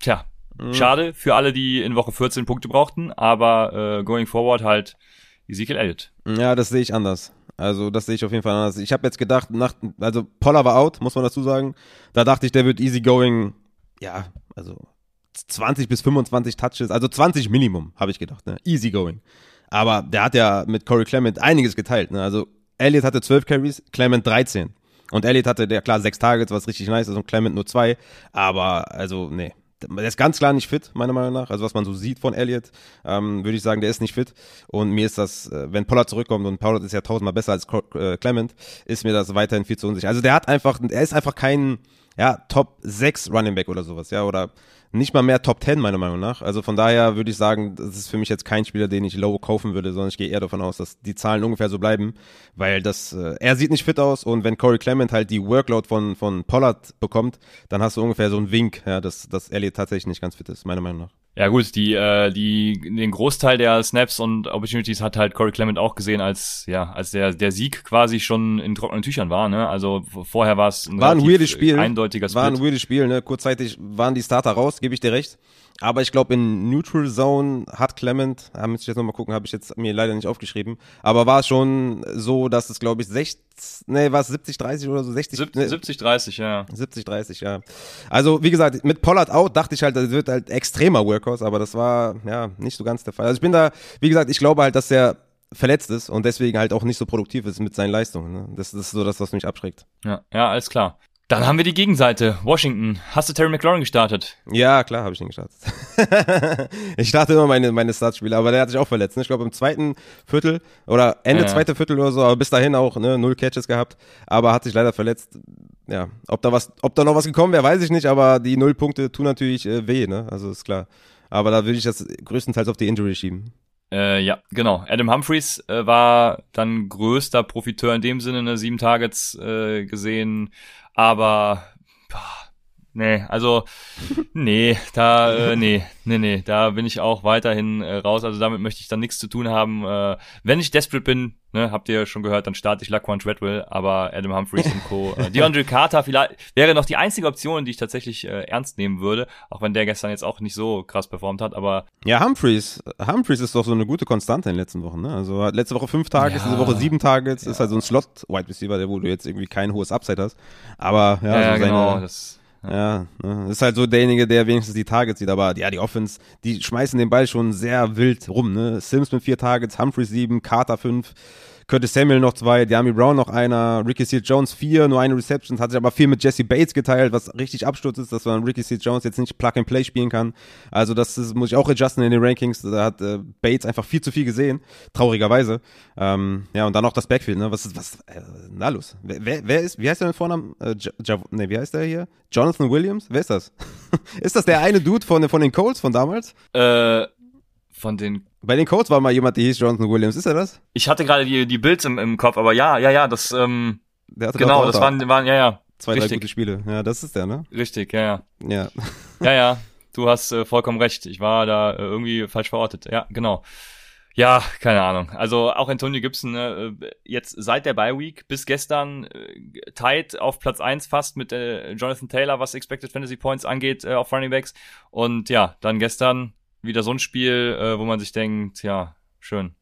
tja, Mhm. schade für alle, die in Woche 14 Punkte brauchten, aber äh, going forward halt Ezekiel Elliott. Ja, das sehe ich anders. Also das sehe ich auf jeden Fall anders. Ich habe jetzt gedacht, nach, also Poller war out, muss man dazu sagen. Da dachte ich, der wird easy going, ja, also 20 bis 25 Touches, also 20 Minimum, habe ich gedacht, ne? Easy. Aber der hat ja mit Corey Clement einiges geteilt, ne? Also Elliott hatte 12 Carries, Clement 13. Und Elliott hatte, der klar, sechs Targets, was richtig nice ist, und Clement nur zwei. Aber, also, nee. Der ist ganz klar nicht fit, meiner Meinung nach. Also was man so sieht von Elliott, ähm, würde ich sagen, der ist nicht fit. Und mir ist das, äh, wenn Pollard zurückkommt und Pollard ist ja tausendmal besser als äh, Clement, ist mir das weiterhin viel zu unsicher. Also der hat einfach, er ist einfach kein, ja, Top 6 Running Back oder sowas, ja, oder nicht mal mehr Top 10 meiner Meinung nach. Also von daher würde ich sagen, das ist für mich jetzt kein Spieler, den ich low kaufen würde, sondern ich gehe eher davon aus, dass die Zahlen ungefähr so bleiben, weil das äh, er sieht nicht fit aus und wenn Corey Clement halt die Workload von von Pollard bekommt, dann hast du ungefähr so einen Wink, ja, dass dass Elliott tatsächlich nicht ganz fit ist, meiner Meinung nach. Ja gut, die, äh, die, den Großteil der Snaps und Opportunities hat halt Corey Clement auch gesehen, als ja, als der der Sieg quasi schon in trockenen Tüchern war. Ne? Also vorher war es ein, war ein weirdes Spiel, eindeutiger Split. War ein weirdes Spiel. Ne? Kurzzeitig waren die Starter raus, gebe ich dir recht. Aber ich glaube, in Neutral Zone hat Clement, da müsste ich jetzt nochmal gucken, habe ich jetzt mir leider nicht aufgeschrieben, aber war schon so, dass es, glaube ich, 60, nee, war es 70, 30 oder so? 60, 70, 70 30, ja. 70, 30, ja. Also, wie gesagt, mit Pollard out dachte ich halt, das wird halt extremer Workhorse, aber das war, ja, nicht so ganz der Fall. Also ich bin da, wie gesagt, ich glaube halt, dass der verletzt ist und deswegen halt auch nicht so produktiv ist mit seinen Leistungen. Ne? Das, das ist so das, was mich abschreckt. Ja, ja, alles klar. Dann haben wir die Gegenseite. Washington. Hast du Terry McLaurin gestartet? Ja, klar, habe ich ihn gestartet. [LAUGHS] ich starte immer meine, meine Startspiele, aber der hat sich auch verletzt. Ne? Ich glaube im zweiten Viertel oder Ende ja. zweite Viertel oder so, aber bis dahin auch ne, null Catches gehabt, aber hat sich leider verletzt. Ja, ob da was, ob da noch was gekommen wäre, weiß ich nicht, aber die null Punkte tun natürlich äh, weh, ne? Also ist klar. Aber da würde ich das größtenteils auf die Injury schieben. Äh, ja, genau. Adam Humphreys äh, war dann größter Profiteur in dem Sinne, ne, sieben Targets äh, gesehen, aber boah, nee, also nee, da äh, nee, nee, nee, da bin ich auch weiterhin äh, raus. Also damit möchte ich dann nichts zu tun haben. Äh, wenn ich desperate bin, ne, habt ihr schon gehört, dann starte ich Laquan Treadwell, aber Adam Humphreys und Co. Äh, DeAndre Carter vielleicht wäre noch die einzige Option, die ich tatsächlich äh, ernst nehmen würde, auch wenn der gestern jetzt auch nicht so krass performt hat, aber Ja, Humphreys, Humphreys ist doch so eine gute Konstante in den letzten Wochen, ne? Also letzte Woche fünf Tage, ja, diese Woche sieben Tage, ja. ist halt so ein Slot Wide Receiver, der wo du jetzt irgendwie kein hohes Upside hast, aber ja, ja, so seine, genau, das ja, ne? ist halt so derjenige, der wenigstens die Targets sieht. Aber ja, die Offense, die schmeißen den Ball schon sehr wild rum. Ne? Sims mit vier Targets, Humphreys sieben, Carter fünf. Curtis Samuel noch zwei, Diami Brown noch einer, Ricky Seals Jones vier, nur eine Reception, hat sich aber viel mit Jesse Bates geteilt, was richtig Absturz ist, dass man Ricky Seals Jones jetzt nicht Plug and Play spielen kann. Also das ist, muss ich auch adjusten in den Rankings. Da hat äh, Bates einfach viel zu viel gesehen, traurigerweise. Ähm, ja, und dann noch das Backfield, ne? Was ist, was, äh, na los? Wer, wer, ist, wie heißt der mit Vornamen? Äh, J ne, wie heißt der hier? Jonathan Williams? Wer ist das? [LAUGHS] ist das der eine Dude von, von den Colts von damals? Äh, von den bei den Colts war mal jemand, der hieß Jonathan Williams. Ist er das? Ich hatte gerade die, die Bilds im, im Kopf, aber ja, ja, ja, das, ähm, genau, das waren, waren, ja, ja. Zwei, richtig. drei gute Spiele. Ja, das ist der, ne? Richtig, ja, ja. Ja. [LAUGHS] ja, ja. Du hast äh, vollkommen recht. Ich war da äh, irgendwie falsch verortet. Ja, genau. Ja, keine Ahnung. Also auch Antonio Gibson, ne, äh, jetzt seit der Bye Week bis gestern äh, tight auf Platz eins fast mit äh, Jonathan Taylor, was Expected Fantasy Points angeht, äh, auf Running Backs. Und ja, dann gestern wieder so ein Spiel, äh, wo man sich denkt, ja, schön.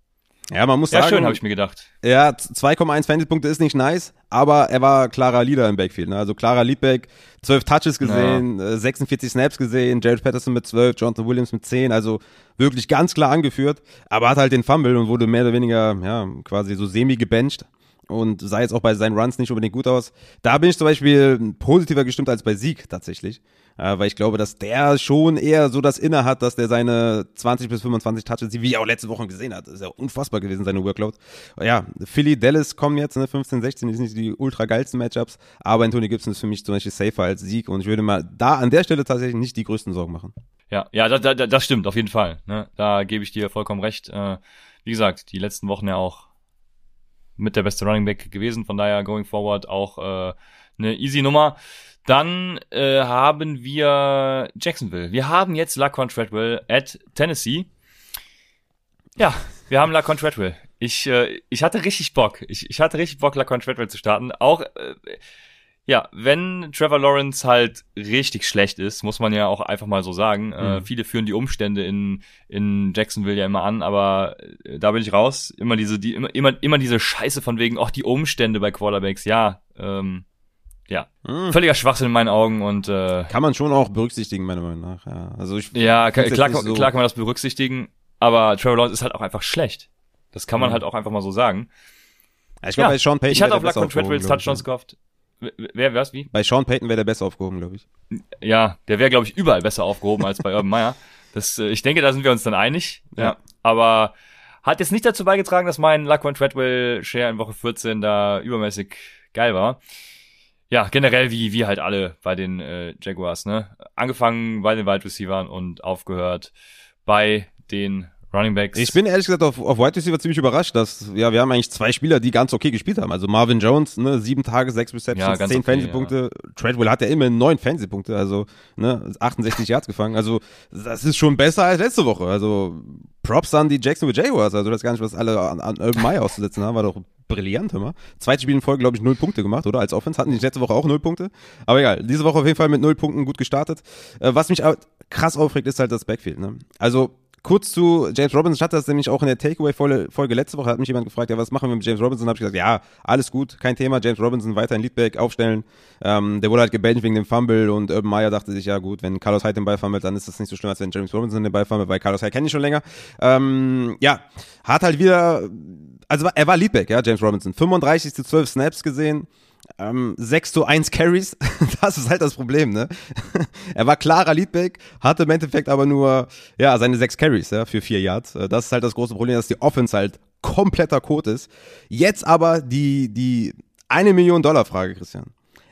Ja, man muss ja, sagen. schön, habe ich mir gedacht. Ja, 2,1 Fantasy-Punkte ist nicht nice, aber er war klarer Leader im Backfield. Ne? Also klarer Leadback, 12 Touches gesehen, ja. 46 äh, Snaps gesehen, Jared Patterson mit 12, Jonathan Williams mit 10, also wirklich ganz klar angeführt, aber hat halt den Fumble und wurde mehr oder weniger, ja, quasi so semi gebencht und sah jetzt auch bei seinen Runs nicht unbedingt gut aus. Da bin ich zum Beispiel positiver gestimmt als bei Sieg tatsächlich äh, weil ich glaube, dass der schon eher so das Inne hat, dass der seine 20 bis 25 Touches, wie er auch letzte Woche gesehen hat, das ist ja unfassbar gewesen, seine Workload. Ja, Philly, Dallas kommen jetzt, ne, 15, 16, die sind nicht die ultra geilsten Matchups, aber Anthony Gibson ist für mich zum Beispiel safer als Sieg und ich würde mal da an der Stelle tatsächlich nicht die größten Sorgen machen. Ja, ja, da, da, das stimmt, auf jeden Fall. Ne? Da gebe ich dir vollkommen recht. Äh, wie gesagt, die letzten Wochen ja auch mit der beste Running Back gewesen, von daher going forward auch äh, eine easy Nummer. Dann äh, haben wir Jacksonville. Wir haben jetzt Laquan Treadwell at Tennessee. Ja, wir haben Laquan Treadwell. Ich, äh, ich hatte richtig Bock. Ich, ich hatte richtig Bock, Laquan Treadwell zu starten. Auch, äh, ja, wenn Trevor Lawrence halt richtig schlecht ist, muss man ja auch einfach mal so sagen. Äh, mhm. Äh, viele führen die Umstände in, in Jacksonville ja immer an, aber äh, da bin ich raus. Immer diese, die, immer, immer, immer diese Scheiße von wegen, auch die Umstände bei Quarterbacks. Ja, ähm, ja, völliger Schwachsinn in meinen Augen und äh, Kann man schon auch berücksichtigen, meiner Meinung nach. Ja, also ich ja, klar, nicht so- klar kann man das berücksichtigen, aber Trevor Lawrence ist halt auch einfach schlecht. Das kann man Mhm. halt auch einfach mal so sagen. Ja, ich glaube, Ja, bei Sean Payton ich hatte auf Laquan Treadwills Touchdowns gehofft. Wer, was, wie? Bei Sean Payton wäre der besser aufgehoben, glaube ich. Ja, der wäre, glaube ich, überall besser aufgehoben als bei Urban Meyer. Das, äh, ich denke, da sind wir uns dann einig. Ja. Ja. Aber hat jetzt nicht dazu beigetragen, dass mein Laquan Treadwell Share in Woche 14 da übermäßig geil war. Ja, generell wie, wie halt alle bei den äh, Jaguars, ne? Angefangen bei den Wide Receivers und aufgehört bei den Running Backs. Ich bin ehrlich gesagt auf, auf Wide Receiver ziemlich überrascht, dass, ja, wir haben eigentlich zwei Spieler, die ganz okay gespielt haben. Also Marvin Jones, ne, sieben Tage, sechs Ja, Receptions, ganz zehn okay, Fantasy-Punkte. Treadwell hat ja immer neun Fantasy-Punkte, also, ne, 68 Yards gefangen. Also, das ist schon besser als letzte Woche. Also, Props an die Jacksonville Jaguars. Also, das gar nicht, was alle an, an Urban Meyer auszusetzen haben, war doch brillant, hör mal. Zweites Spiel in Folge, glaube ich, null Punkte gemacht, oder? Als Offense hatten die letzte Woche auch null Punkte. Aber egal, diese Woche auf jeden Fall mit null Punkten gut gestartet. Äh, was mich krass aufregt, ist halt das Backfield, ne? Also, Kurz zu James Robinson, ich hatte das nämlich auch in der Takeaway-Folge letzte Woche, hat mich jemand gefragt, ja, was machen wir mit James Robinson? habe ich gesagt, ja, alles gut, kein Thema, James Robinson weiter in Leadback aufstellen. Ähm, der wurde halt gebancht wegen dem Fumble und Urban Meyer dachte sich, ja gut, wenn Carlos Hyde den Ball fummelt, dann ist das nicht so schlimm, als wenn James Robinson den Ball fummelt, weil Carlos Hyde kenne ich schon länger. Ähm, ja, hat halt wieder, also er war Leadback, ja, James Robinson. 35 zu 12 Snaps gesehen. Ähm, 6 zu 1 Carries, [LAUGHS] das ist halt das Problem, ne? [LAUGHS] er war klarer Leadback, hatte im Endeffekt aber nur, ja, seine 6 Carries, ja, für 4 Yards. Äh, Das ist halt das große Problem, dass die Offense halt kompletter Code ist. Jetzt aber die, die eine Million Dollar Frage, Christian.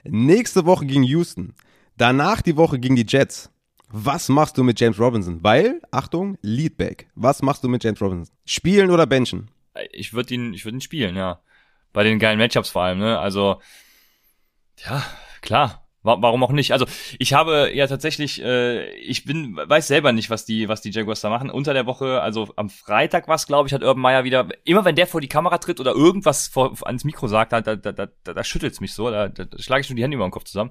Nächste Woche gegen Houston. Danach die Woche gegen die Jets. Was machst du mit James Robinson? Weil, Achtung, Leadback. Was machst du mit James Robinson? Spielen oder benchen? ich würde ihn, ich würde ihn spielen, ja. Bei den geilen Matchups vor allem, ne? Also, ja, klar. Wa- Warum auch nicht? Also ich habe ja tatsächlich, äh, ich bin, weiß selber nicht, was die, was die Jaguars da machen. Unter der Woche, also am Freitag was, glaube ich, hat Urban Meyer wieder, immer wenn der vor die Kamera tritt oder irgendwas vor, ans Mikro sagt, da, da, da, da, da schüttelt's mich so, da, da, da schlage ich schon die Hände über den Kopf zusammen.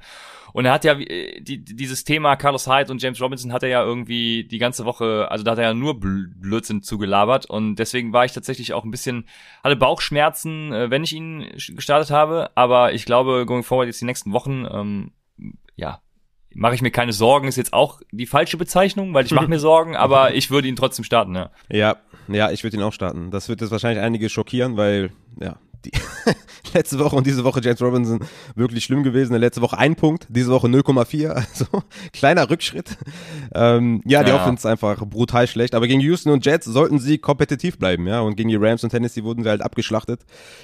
Und er hat ja äh, die, dieses Thema Carlos Hyde und James Robinson hat er ja irgendwie die ganze Woche, also da hat er ja nur Bl- Blödsinn zugelabert und deswegen war ich tatsächlich auch ein bisschen, hatte Bauchschmerzen, äh, wenn ich ihn gestartet habe, aber ich glaube, going forward jetzt die nächsten Wochen, ähm, ja, mache ich mir keine Sorgen, ist jetzt auch die falsche Bezeichnung, weil ich mache mir Sorgen, aber [LAUGHS] ich würde ihn trotzdem starten, ja. Ja, ja, ich würde ihn auch starten. Das wird jetzt wahrscheinlich einige schockieren, weil, ja, die [LAUGHS] letzte Woche und diese Woche James Robinson wirklich schlimm gewesen. Letzte Woche ein Punkt, diese Woche 0,4, [LAUGHS] also kleiner Rückschritt. Ähm, ja, die Ja. Offense ist einfach brutal schlecht, aber gegen Houston und Jets sollten sie kompetitiv bleiben, ja, und gegen die Rams und Tennessee wurden sie halt abgeschlachtet.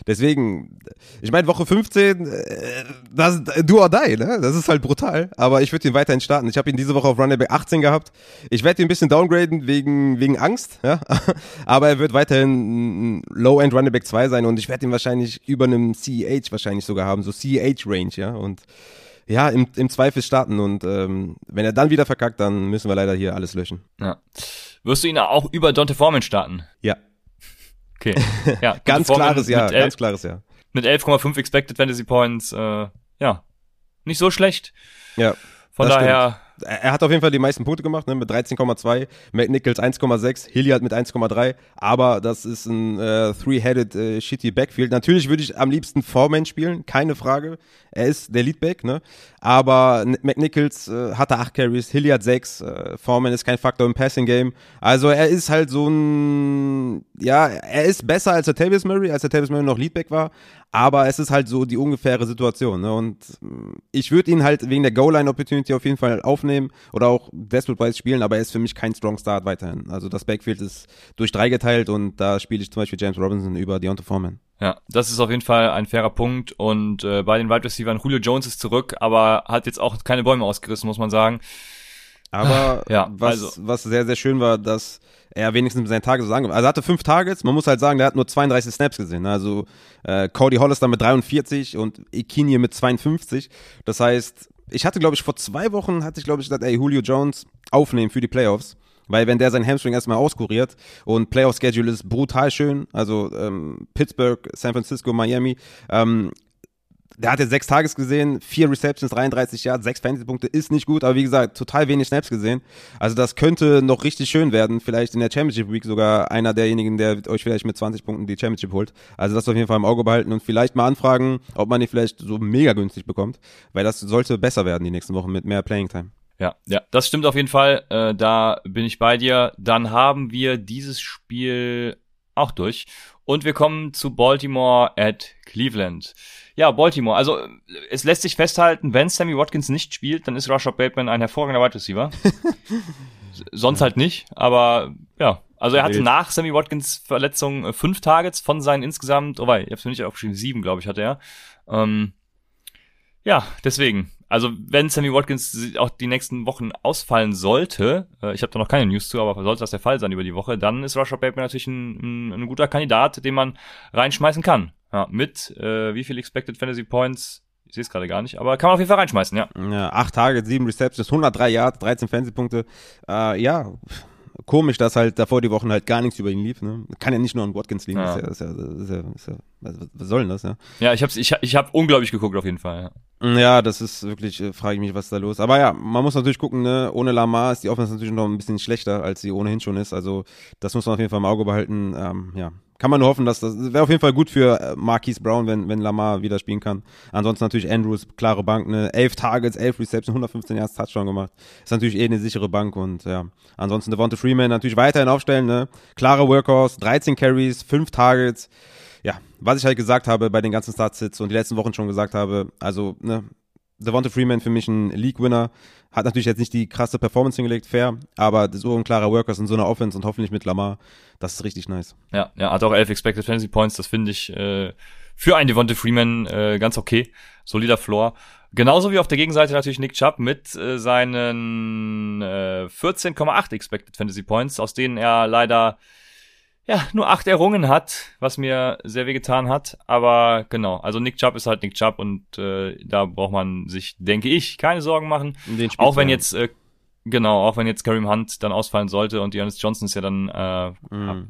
Deswegen, ich meine, Woche 15, äh, das, do or die, ne? Das ist halt brutal, aber ich würde ihn weiterhin starten. Ich habe ihn diese Woche auf Running Back 18 gehabt. Ich werde ihn ein bisschen downgraden wegen, wegen Angst, ja, [LAUGHS] aber er wird weiterhin Low-End Running Back 2 sein und ich werde ihn wahrscheinlich über einem CEH wahrscheinlich sogar haben, so CEH-Range, ja, und ja, im, im Zweifel starten und ähm, wenn er dann wieder verkackt, dann müssen wir leider hier alles löschen. ja. Wirst du ihn auch über Dante Foreman starten? Ja, Okay. [LAUGHS] Ja, ganz klares Ja, elf- ganz klares Ja. mit 11,5 Expected Fantasy Points, äh, ja, nicht so schlecht. Ja, Von daher, Er er hat auf jeden Fall die meisten Punkte gemacht, ne, mit 13,2, McNichols 1,6, Hilliard mit 1,3, aber das ist ein äh, three-headed äh, shitty Backfield. Natürlich würde ich am liebsten Foreman spielen, keine Frage. Er ist der Leadback, ne? Aber McNichols äh, hatte 8 Carries, Hilliard 6, äh, Foreman ist kein Faktor im Passing Game. Also er ist halt so ein ja, er ist besser als der Tavis Murray, als der Tavis Murray noch Leadback war, aber es ist halt so die ungefähre Situation, ne? Und mh, ich würde ihn halt wegen der Goal-Line-Opportunity auf jeden Fall aufnehmen oder auch Desperate-Wise spielen, aber er ist für mich kein Strong Start weiterhin. Also das Backfield ist durch drei geteilt und da spiele ich zum Beispiel James Robinson über Deontay Foreman. ja, das ist auf jeden Fall ein fairer Punkt und äh, bei den Wide Receivers, Julio Jones ist zurück, aber hat jetzt auch keine Bäume ausgerissen, muss man sagen. Aber [LAUGHS] Ja, was, also- was sehr, sehr schön war, dass er wenigstens seinen Tage so sagen. Also er hatte fünf Targets, man muss halt sagen, der hat nur 32 Snaps gesehen. Also äh, Cody Hollister mit 43 und Ikinye mit 52. Das heißt, ich hatte, glaube ich, vor zwei Wochen hatte ich, glaube ich, gesagt, ey, Julio Jones aufnehmen für die Playoffs. Weil wenn der seinen Hamstring erstmal auskuriert und Playoff-Schedule ist brutal schön, also ähm, Pittsburgh, San Francisco, Miami, ähm, der hat jetzt sechs Tages gesehen, vier Receptions, 33 Yards, sechs Fantasy-Punkte, ist nicht gut, aber wie gesagt, total wenig Snaps gesehen. Also das könnte noch richtig schön werden. Vielleicht in der Championship Week sogar einer derjenigen, der euch vielleicht mit 20 Punkten die Championship holt. Also das auf jeden Fall im Auge behalten und vielleicht mal anfragen, ob man ihn vielleicht so mega günstig bekommt, weil das sollte besser werden die nächsten Wochen mit mehr Playing Time. Ja, ja, das stimmt auf jeden Fall. Äh, da bin ich bei dir. Dann haben wir dieses Spiel auch durch. Und wir kommen zu Baltimore at Cleveland. Ja, Baltimore. Also es lässt sich festhalten, wenn Sammy Watkins nicht spielt, dann ist Rashad Bateman ein hervorragender Wide Receiver. [LAUGHS] Sonst halt nicht. Aber ja, also er hatte nach Sammy Watkins Verletzung äh, fünf Targets von seinen insgesamt, oh wei, ich hab's mir nicht aufgeschrieben, sieben, glaube ich, hatte er. Ähm, ja, deswegen. Also wenn Sammy Watkins auch die nächsten Wochen ausfallen sollte, äh, ich habe da noch keine News zu, aber sollte das der Fall sein über die Woche, dann ist Rashad Bateman natürlich ein, ein, ein guter Kandidat, den man reinschmeißen kann. Ja, mit äh, wie viel Expected Fantasy Points? Ich sehe es gerade gar nicht, aber kann man auf jeden Fall reinschmeißen, ja. Ja, acht Tage, sieben Receptions, 103 Yards, 13 Fantasy-Punkte. Äh, ja, komisch, dass halt davor die Wochen halt gar nichts über ihn lief. Ne? Kann ja nicht nur an Watkins liegen. Ja. Ist ja, ist ja, ist ja, ist was, soll denn das, ja? Ja, ich hab's, ich, ich hab unglaublich geguckt auf jeden Fall. Ja. Ja, das ist wirklich, äh, frage ich mich, was ist da los. Aber ja, man muss natürlich gucken, ne? ohne Lamar ist die Offense natürlich noch ein bisschen schlechter, als sie ohnehin schon ist. Also das muss man auf jeden Fall im Auge behalten. Ähm, ja, kann man nur hoffen, dass das, wäre auf jeden Fall gut für äh, Marquise Brown, wenn, wenn Lamar wieder spielen kann. Ansonsten natürlich Andrews, klare Bank, ne? Elf Targets, elf Receptions, 115 Yards Touchdown gemacht. Ist natürlich eh eine sichere Bank und ja. Ansonsten Devonta Freeman natürlich weiterhin aufstellen, ne? Klare Workhorse, 13 Carries, 5 Targets ja, was ich halt gesagt habe bei den ganzen Startsits und die letzten Wochen schon gesagt habe, also, ne, Devonta Freeman für mich ein League-Winner, hat natürlich jetzt nicht die krasse Performance hingelegt, fair, aber so ein klarer Workers in so einer Offense und hoffentlich mit Lamar, das ist richtig nice. Ja, ja, hat auch elf Expected Fantasy Points, das finde ich äh, für einen Devonta Freeman äh, ganz okay. Solider Floor. Genauso wie auf der Gegenseite natürlich Nick Chubb mit äh, seinen äh, 14,8 Expected Fantasy Points, aus denen er leider ja, nur acht errungen hat, was mir sehr weh getan hat. Aber genau, also Nick Chubb ist halt Nick Chubb und äh, da braucht man sich, denke ich, keine Sorgen machen. Auch wenn jetzt, äh, genau, auch wenn jetzt Kareem Hunt dann ausfallen sollte und Giannis Johnson ist ja dann äh, Mhm.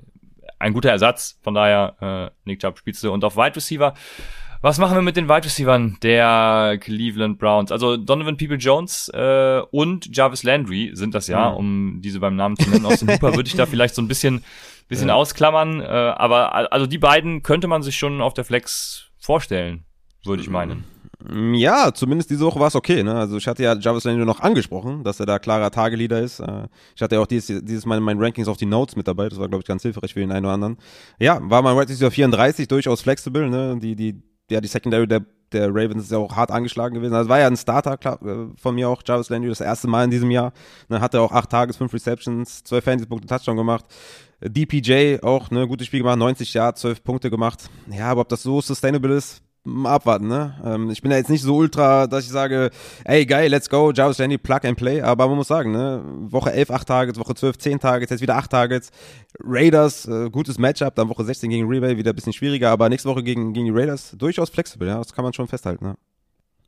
ein guter Ersatz. Von daher, äh, Nick Chubb spielst du. Und auf Wide Receiver, was machen wir mit den Wide Receivern der Cleveland Browns? Also Donovan People-Jones äh, und Jarvis Landry sind das ja, Mhm. um diese beim Namen zu nennen. Aus dem Hooper [LAUGHS] würde ich da vielleicht so ein bisschen, bisschen ausklammern. Äh, aber also die beiden könnte man sich schon auf der Flex vorstellen, würde ich meinen. Mm, Ja, zumindest diese Woche war es okay. Ne? Also ich hatte ja Jarvis Landry noch angesprochen, dass er da klarer Tageleader ist. Äh, Ich hatte ja auch dieses, dieses Mal in meinen Rankings auch die Notes mit dabei. Das war, glaube ich, ganz hilfreich für den einen oder anderen. Ja, war mein Wide Receiver 34 durchaus flexibel. Ne? Die, die, ja, die Secondary der, der Ravens ist ja auch hart angeschlagen gewesen. Also war ja ein Starter klar, äh, von mir auch, Jarvis Landry, das erste Mal in diesem Jahr. Ne? Hatte auch acht Tages, fünf Receptions, zwölf Fantasy-Punkte, Touchdown gemacht. DPJ auch, ne, gutes Spiel gemacht, 90 Jahre, 12 Punkte gemacht. Ja, aber ob das so sustainable ist, abwarten, ne? Ähm, ich bin da jetzt nicht so ultra, dass ich sage, ey, geil, let's go, Jarvis Landry, Plug and Play, aber man muss sagen, ne? Woche 11, 8 Targets, Woche 12, 10 Targets, jetzt wieder 8 Targets. Raiders, äh, gutes Matchup, dann Woche 16 gegen Rebay, wieder ein bisschen schwieriger, aber nächste Woche gegen, gegen die Raiders durchaus flexibel, ja, das kann man schon festhalten, ne?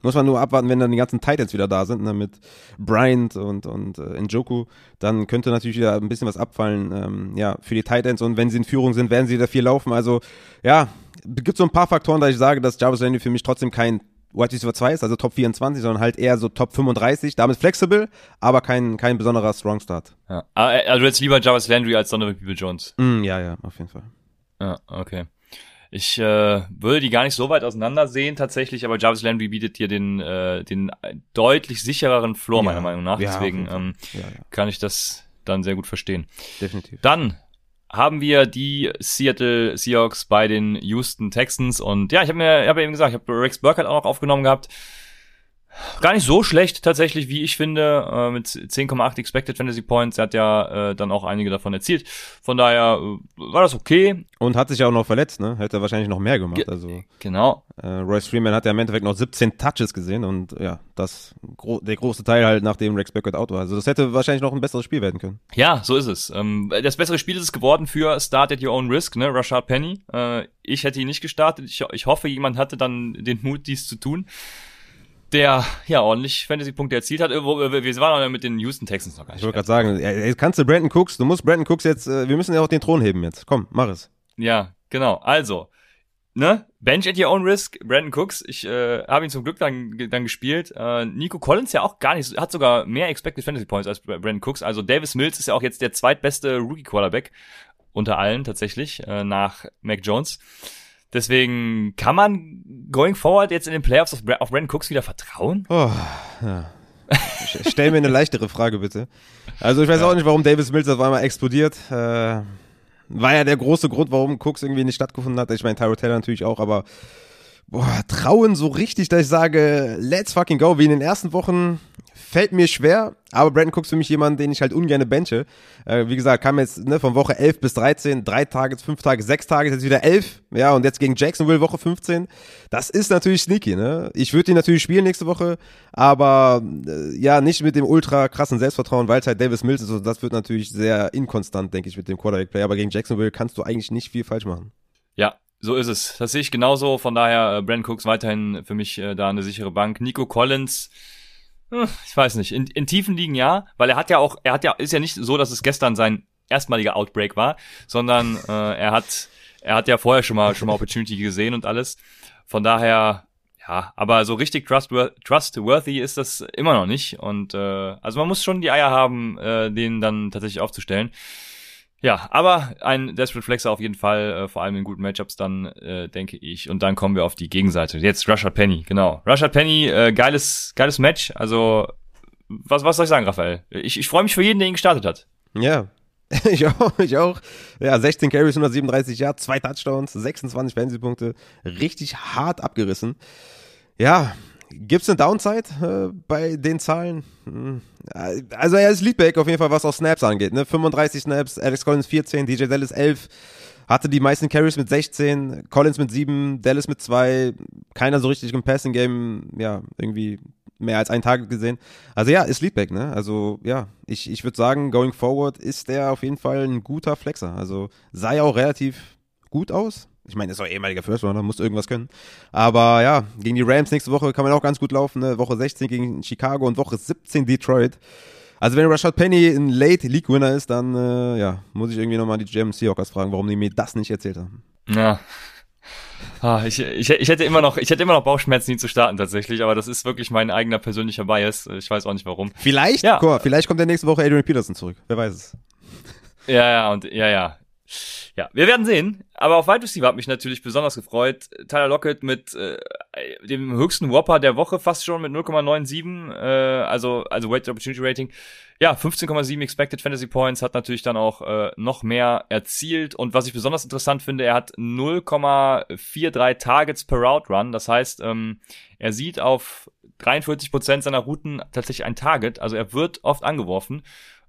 Muss man nur abwarten, wenn dann die ganzen Titans wieder da sind, ne, mit Bryant und, und äh, Njoku, dann könnte natürlich wieder ein bisschen was abfallen, ähm, ja, für die Titans und wenn sie in Führung sind, werden sie da viel laufen, also, ja, gibt so ein paar Faktoren, da ich sage, dass Jarvis Landry für mich trotzdem kein Wide Receiver 2 ist, also Top 24, sondern halt eher so Top 35, damit flexibel, aber kein, kein besonderer Strong Start. Ja. Ah, äh, Also jetzt lieber Jarvis Landry als Donovan People-Jones. Mm, ja, ja, auf jeden Fall. Ja, okay. Ich äh, würde die gar nicht so weit auseinander sehen tatsächlich, aber Jarvis Landry bietet hier den, äh, den deutlich sichereren Floor, Ja. meiner Meinung nach. Deswegen ähm, Ja, ja, kann ich das dann sehr gut verstehen. definitiv. Dann haben wir die Seattle Seahawks bei den Houston Texans und ja, ich habe mir, ich habe eben gesagt, ich habe Rex Burkhardt auch noch aufgenommen gehabt. Gar nicht so schlecht tatsächlich, wie ich finde, äh, mit 10,8 Expected Fantasy Points. Er hat ja äh, dann auch einige davon erzielt. Von daher äh, war das okay. Und hat sich ja auch noch verletzt, ne? Hätte er wahrscheinlich noch mehr gemacht. Ge- Also Genau. äh, Royce Freeman hat ja im Endeffekt noch 17 Touches gesehen und ja, das gro der große Teil halt nachdem Rex Burkhardt out war. Also das hätte wahrscheinlich noch ein besseres Spiel werden können. Ja, so ist es. Ähm, das bessere Spiel ist es geworden für Start at Your Own Risk, ne? Rashad Penny. Äh, ich hätte ihn nicht gestartet. Ich, ich hoffe, jemand hatte dann den Mut, dies zu tun. Der ja ordentlich Fantasy-Punkte erzielt hat. Wir waren auch mit den Houston Texans noch gar Ich nicht. wollte gerade sagen, ey, kannst du Brandon Cooks, du musst Brandon Cooks jetzt, äh, wir müssen ja auch den Thron heben jetzt. Komm, mach es. Ja, genau. Also, ne? Bench at your own risk, Brandon Cooks. Ich äh, habe ihn zum Glück dann, dann gespielt. Äh, Nico Collins ja auch gar nicht, hat sogar mehr Expected Fantasy Points als Brandon Cooks. Also Davis Mills ist ja auch jetzt der zweitbeste Rookie Quarterback unter allen tatsächlich äh, nach Mac Jones. Deswegen kann man going forward jetzt in den Playoffs auf, auf Brandon Cooks wieder vertrauen? Oh, ja. Stell mir eine leichtere Frage bitte. Also ich weiß ja. auch nicht, warum Davis Mills auf einmal explodiert. Äh, war ja der große Grund, warum Cooks irgendwie nicht stattgefunden hat. Ich meine, Tyro Taylor natürlich auch, aber boah, trauen so richtig, dass ich sage, let's fucking go, wie in den ersten Wochen fällt mir schwer, aber Brandon Cooks für mich jemand, den ich halt ungern benche. Äh, wie gesagt, kam jetzt ne, von Woche 11 bis 13, drei Tage, fünf Tage, sechs Tage, jetzt wieder 11, ja, und jetzt gegen Jacksonville Woche 15. Das ist natürlich sneaky, ne? Ich würde ihn natürlich spielen nächste Woche, aber äh, ja, nicht mit dem ultra krassen Selbstvertrauen, weil es halt Davis Mills ist, also das wird natürlich sehr inkonstant, denke ich, mit dem Quarterback-Play, aber gegen Jacksonville kannst du eigentlich nicht viel falsch machen. Ja, so ist es. Das sehe ich genauso. Von daher, äh, Brandon Cooks weiterhin für mich äh, da eine sichere Bank. Nico Collins, hm, ich weiß nicht, in, in tiefen Ligen ja, weil er hat ja auch, er hat ja, ist ja nicht so, dass es gestern sein erstmaliger Outbreak war, sondern äh, er hat, er hat ja vorher schon mal schon mal Opportunity gesehen und alles. Von daher, ja, aber so richtig trustworthy, trustworthy ist das immer noch nicht. Und äh, also man muss schon die Eier haben, äh, den dann tatsächlich aufzustellen. Ja, aber ein Desperate Flexer auf jeden Fall, äh, vor allem in guten Matchups dann, äh, denke ich. Und dann kommen wir auf die Gegenseite. Jetzt Rashad Penny, genau. Rashad Penny, äh, geiles, geiles Match. Also, was, was soll ich sagen, Raphael? Ich, ich freue mich für jeden, der ihn gestartet hat. Ja, [LAUGHS] ich auch, ich auch. Ja, 16 Carries, 137 Yards, zwei Touchdowns, 26 Fantasy-Punkte. Richtig hart abgerissen. Ja, Gibt's eine Downside äh, bei den Zahlen? Hm. Also er ist Leadback auf jeden Fall, was auch Snaps angeht. Ne? 35 Snaps, Alex Collins 14, DJ Dallas 11, hatte die meisten Carries mit 16, Collins mit 7, Dallas mit 2, keiner so richtig im Passing Game, ja, irgendwie mehr als einen Tag gesehen. Also ja, ist Leadback, ne? Also ja, ich, ich würde sagen, going forward ist der auf jeden Fall ein guter Flexer. Also sah ja auch relativ gut aus. Ich meine, ist auch ehemaliger First Runner, muss irgendwas können. Aber ja, gegen die Rams nächste Woche kann man auch ganz gut laufen. Ne? Woche 16 gegen Chicago und Woche 17 Detroit. Also wenn Rashad Penny ein Late League Winner ist, dann äh, ja, muss ich irgendwie nochmal die GM Seahawkers fragen, warum die mir das nicht erzählt haben. Ja. Ah, ich, ich, ich hätte immer noch, ich hätte immer noch Bauchschmerzen, ihn zu starten tatsächlich, aber das ist wirklich mein eigener persönlicher Bias. Ich weiß auch nicht warum. Vielleicht, ja. Mal, vielleicht kommt der nächste Woche Adrian Peterson zurück. Wer weiß es. Ja, ja, und ja, ja. Ja, wir werden sehen. Aber auf Wide Receiver hat mich natürlich besonders gefreut. Tyler Lockett mit äh, dem höchsten Whopper der Woche fast schon mit 0,97, äh, also also Weight Opportunity Rating. Ja, 15,7 Expected Fantasy Points hat natürlich dann auch äh, noch mehr erzielt. Und was ich besonders interessant finde, er hat 0,43 Targets per Route Run. Das heißt, ähm, er sieht auf 43% seiner Routen tatsächlich ein Target. Also er wird oft angeworfen.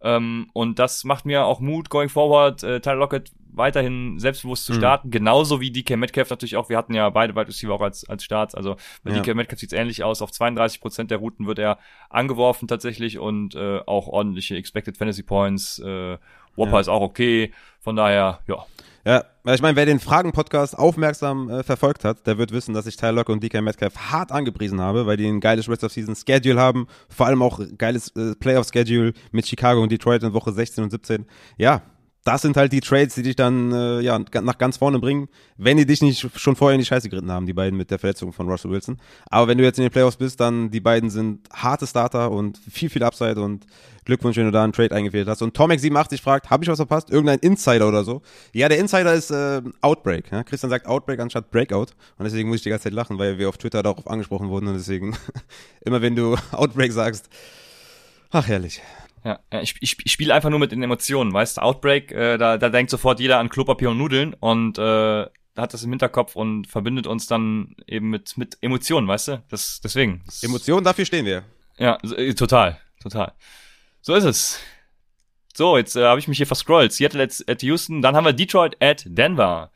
Ähm, und das macht mir auch Mut going forward, äh, Tyler Lockett weiterhin selbstbewusst zu mhm. starten, mhm. genauso wie DK Metcalf natürlich auch. Wir hatten ja beide Wide Receiver auch als, als Starts. Also bei ja. DK Metcalf sieht's ähnlich aus. Auf 32 Prozent der Routen wird er angeworfen tatsächlich und äh, auch ordentliche Expected Fantasy Points. Äh, Whopper ja. ist auch okay. Von daher, ja. Ja, ich meine, wer den Fragen-Podcast aufmerksam äh, verfolgt hat, der wird wissen, dass ich Tyler Lock und DK Metcalf hart angepriesen habe, weil die ein geiles Rest of Season Schedule haben, vor allem auch geiles äh, Playoff Schedule mit Chicago und Detroit in Woche 16 und 17. Ja, das sind halt die Trades, die dich dann äh, ja, nach ganz vorne bringen, wenn die dich nicht schon vorher in die Scheiße geritten haben, die beiden mit der Verletzung von Russell Wilson. Aber wenn du jetzt in den Playoffs bist, dann die beiden sind harte Starter und viel, viel Upside und Glückwunsch, wenn du da einen Trade eingefehlt hast. Und Tomek87 fragt, habe ich was verpasst? Irgendein Insider oder so? Ja, der Insider ist äh, Outbreak. Ja? Christian sagt Outbreak anstatt Breakout. Und deswegen muss ich die ganze Zeit lachen, weil wir auf Twitter darauf angesprochen wurden. Und deswegen, [LAUGHS] immer wenn du [LAUGHS] Outbreak sagst, ach herrlich. Ja, ich, ich, ich spiele einfach nur mit den Emotionen, weißt du, Outbreak, äh, da, da denkt sofort jeder an Klopapier und Nudeln und äh, hat das im Hinterkopf und verbindet uns dann eben mit, mit Emotionen, weißt du? Das, deswegen. Das, Emotionen, dafür stehen wir. Ja, äh, total, total. So ist es. So, jetzt äh, habe ich mich hier verscrollt. Seattle at, at Houston, dann haben wir Detroit at Denver.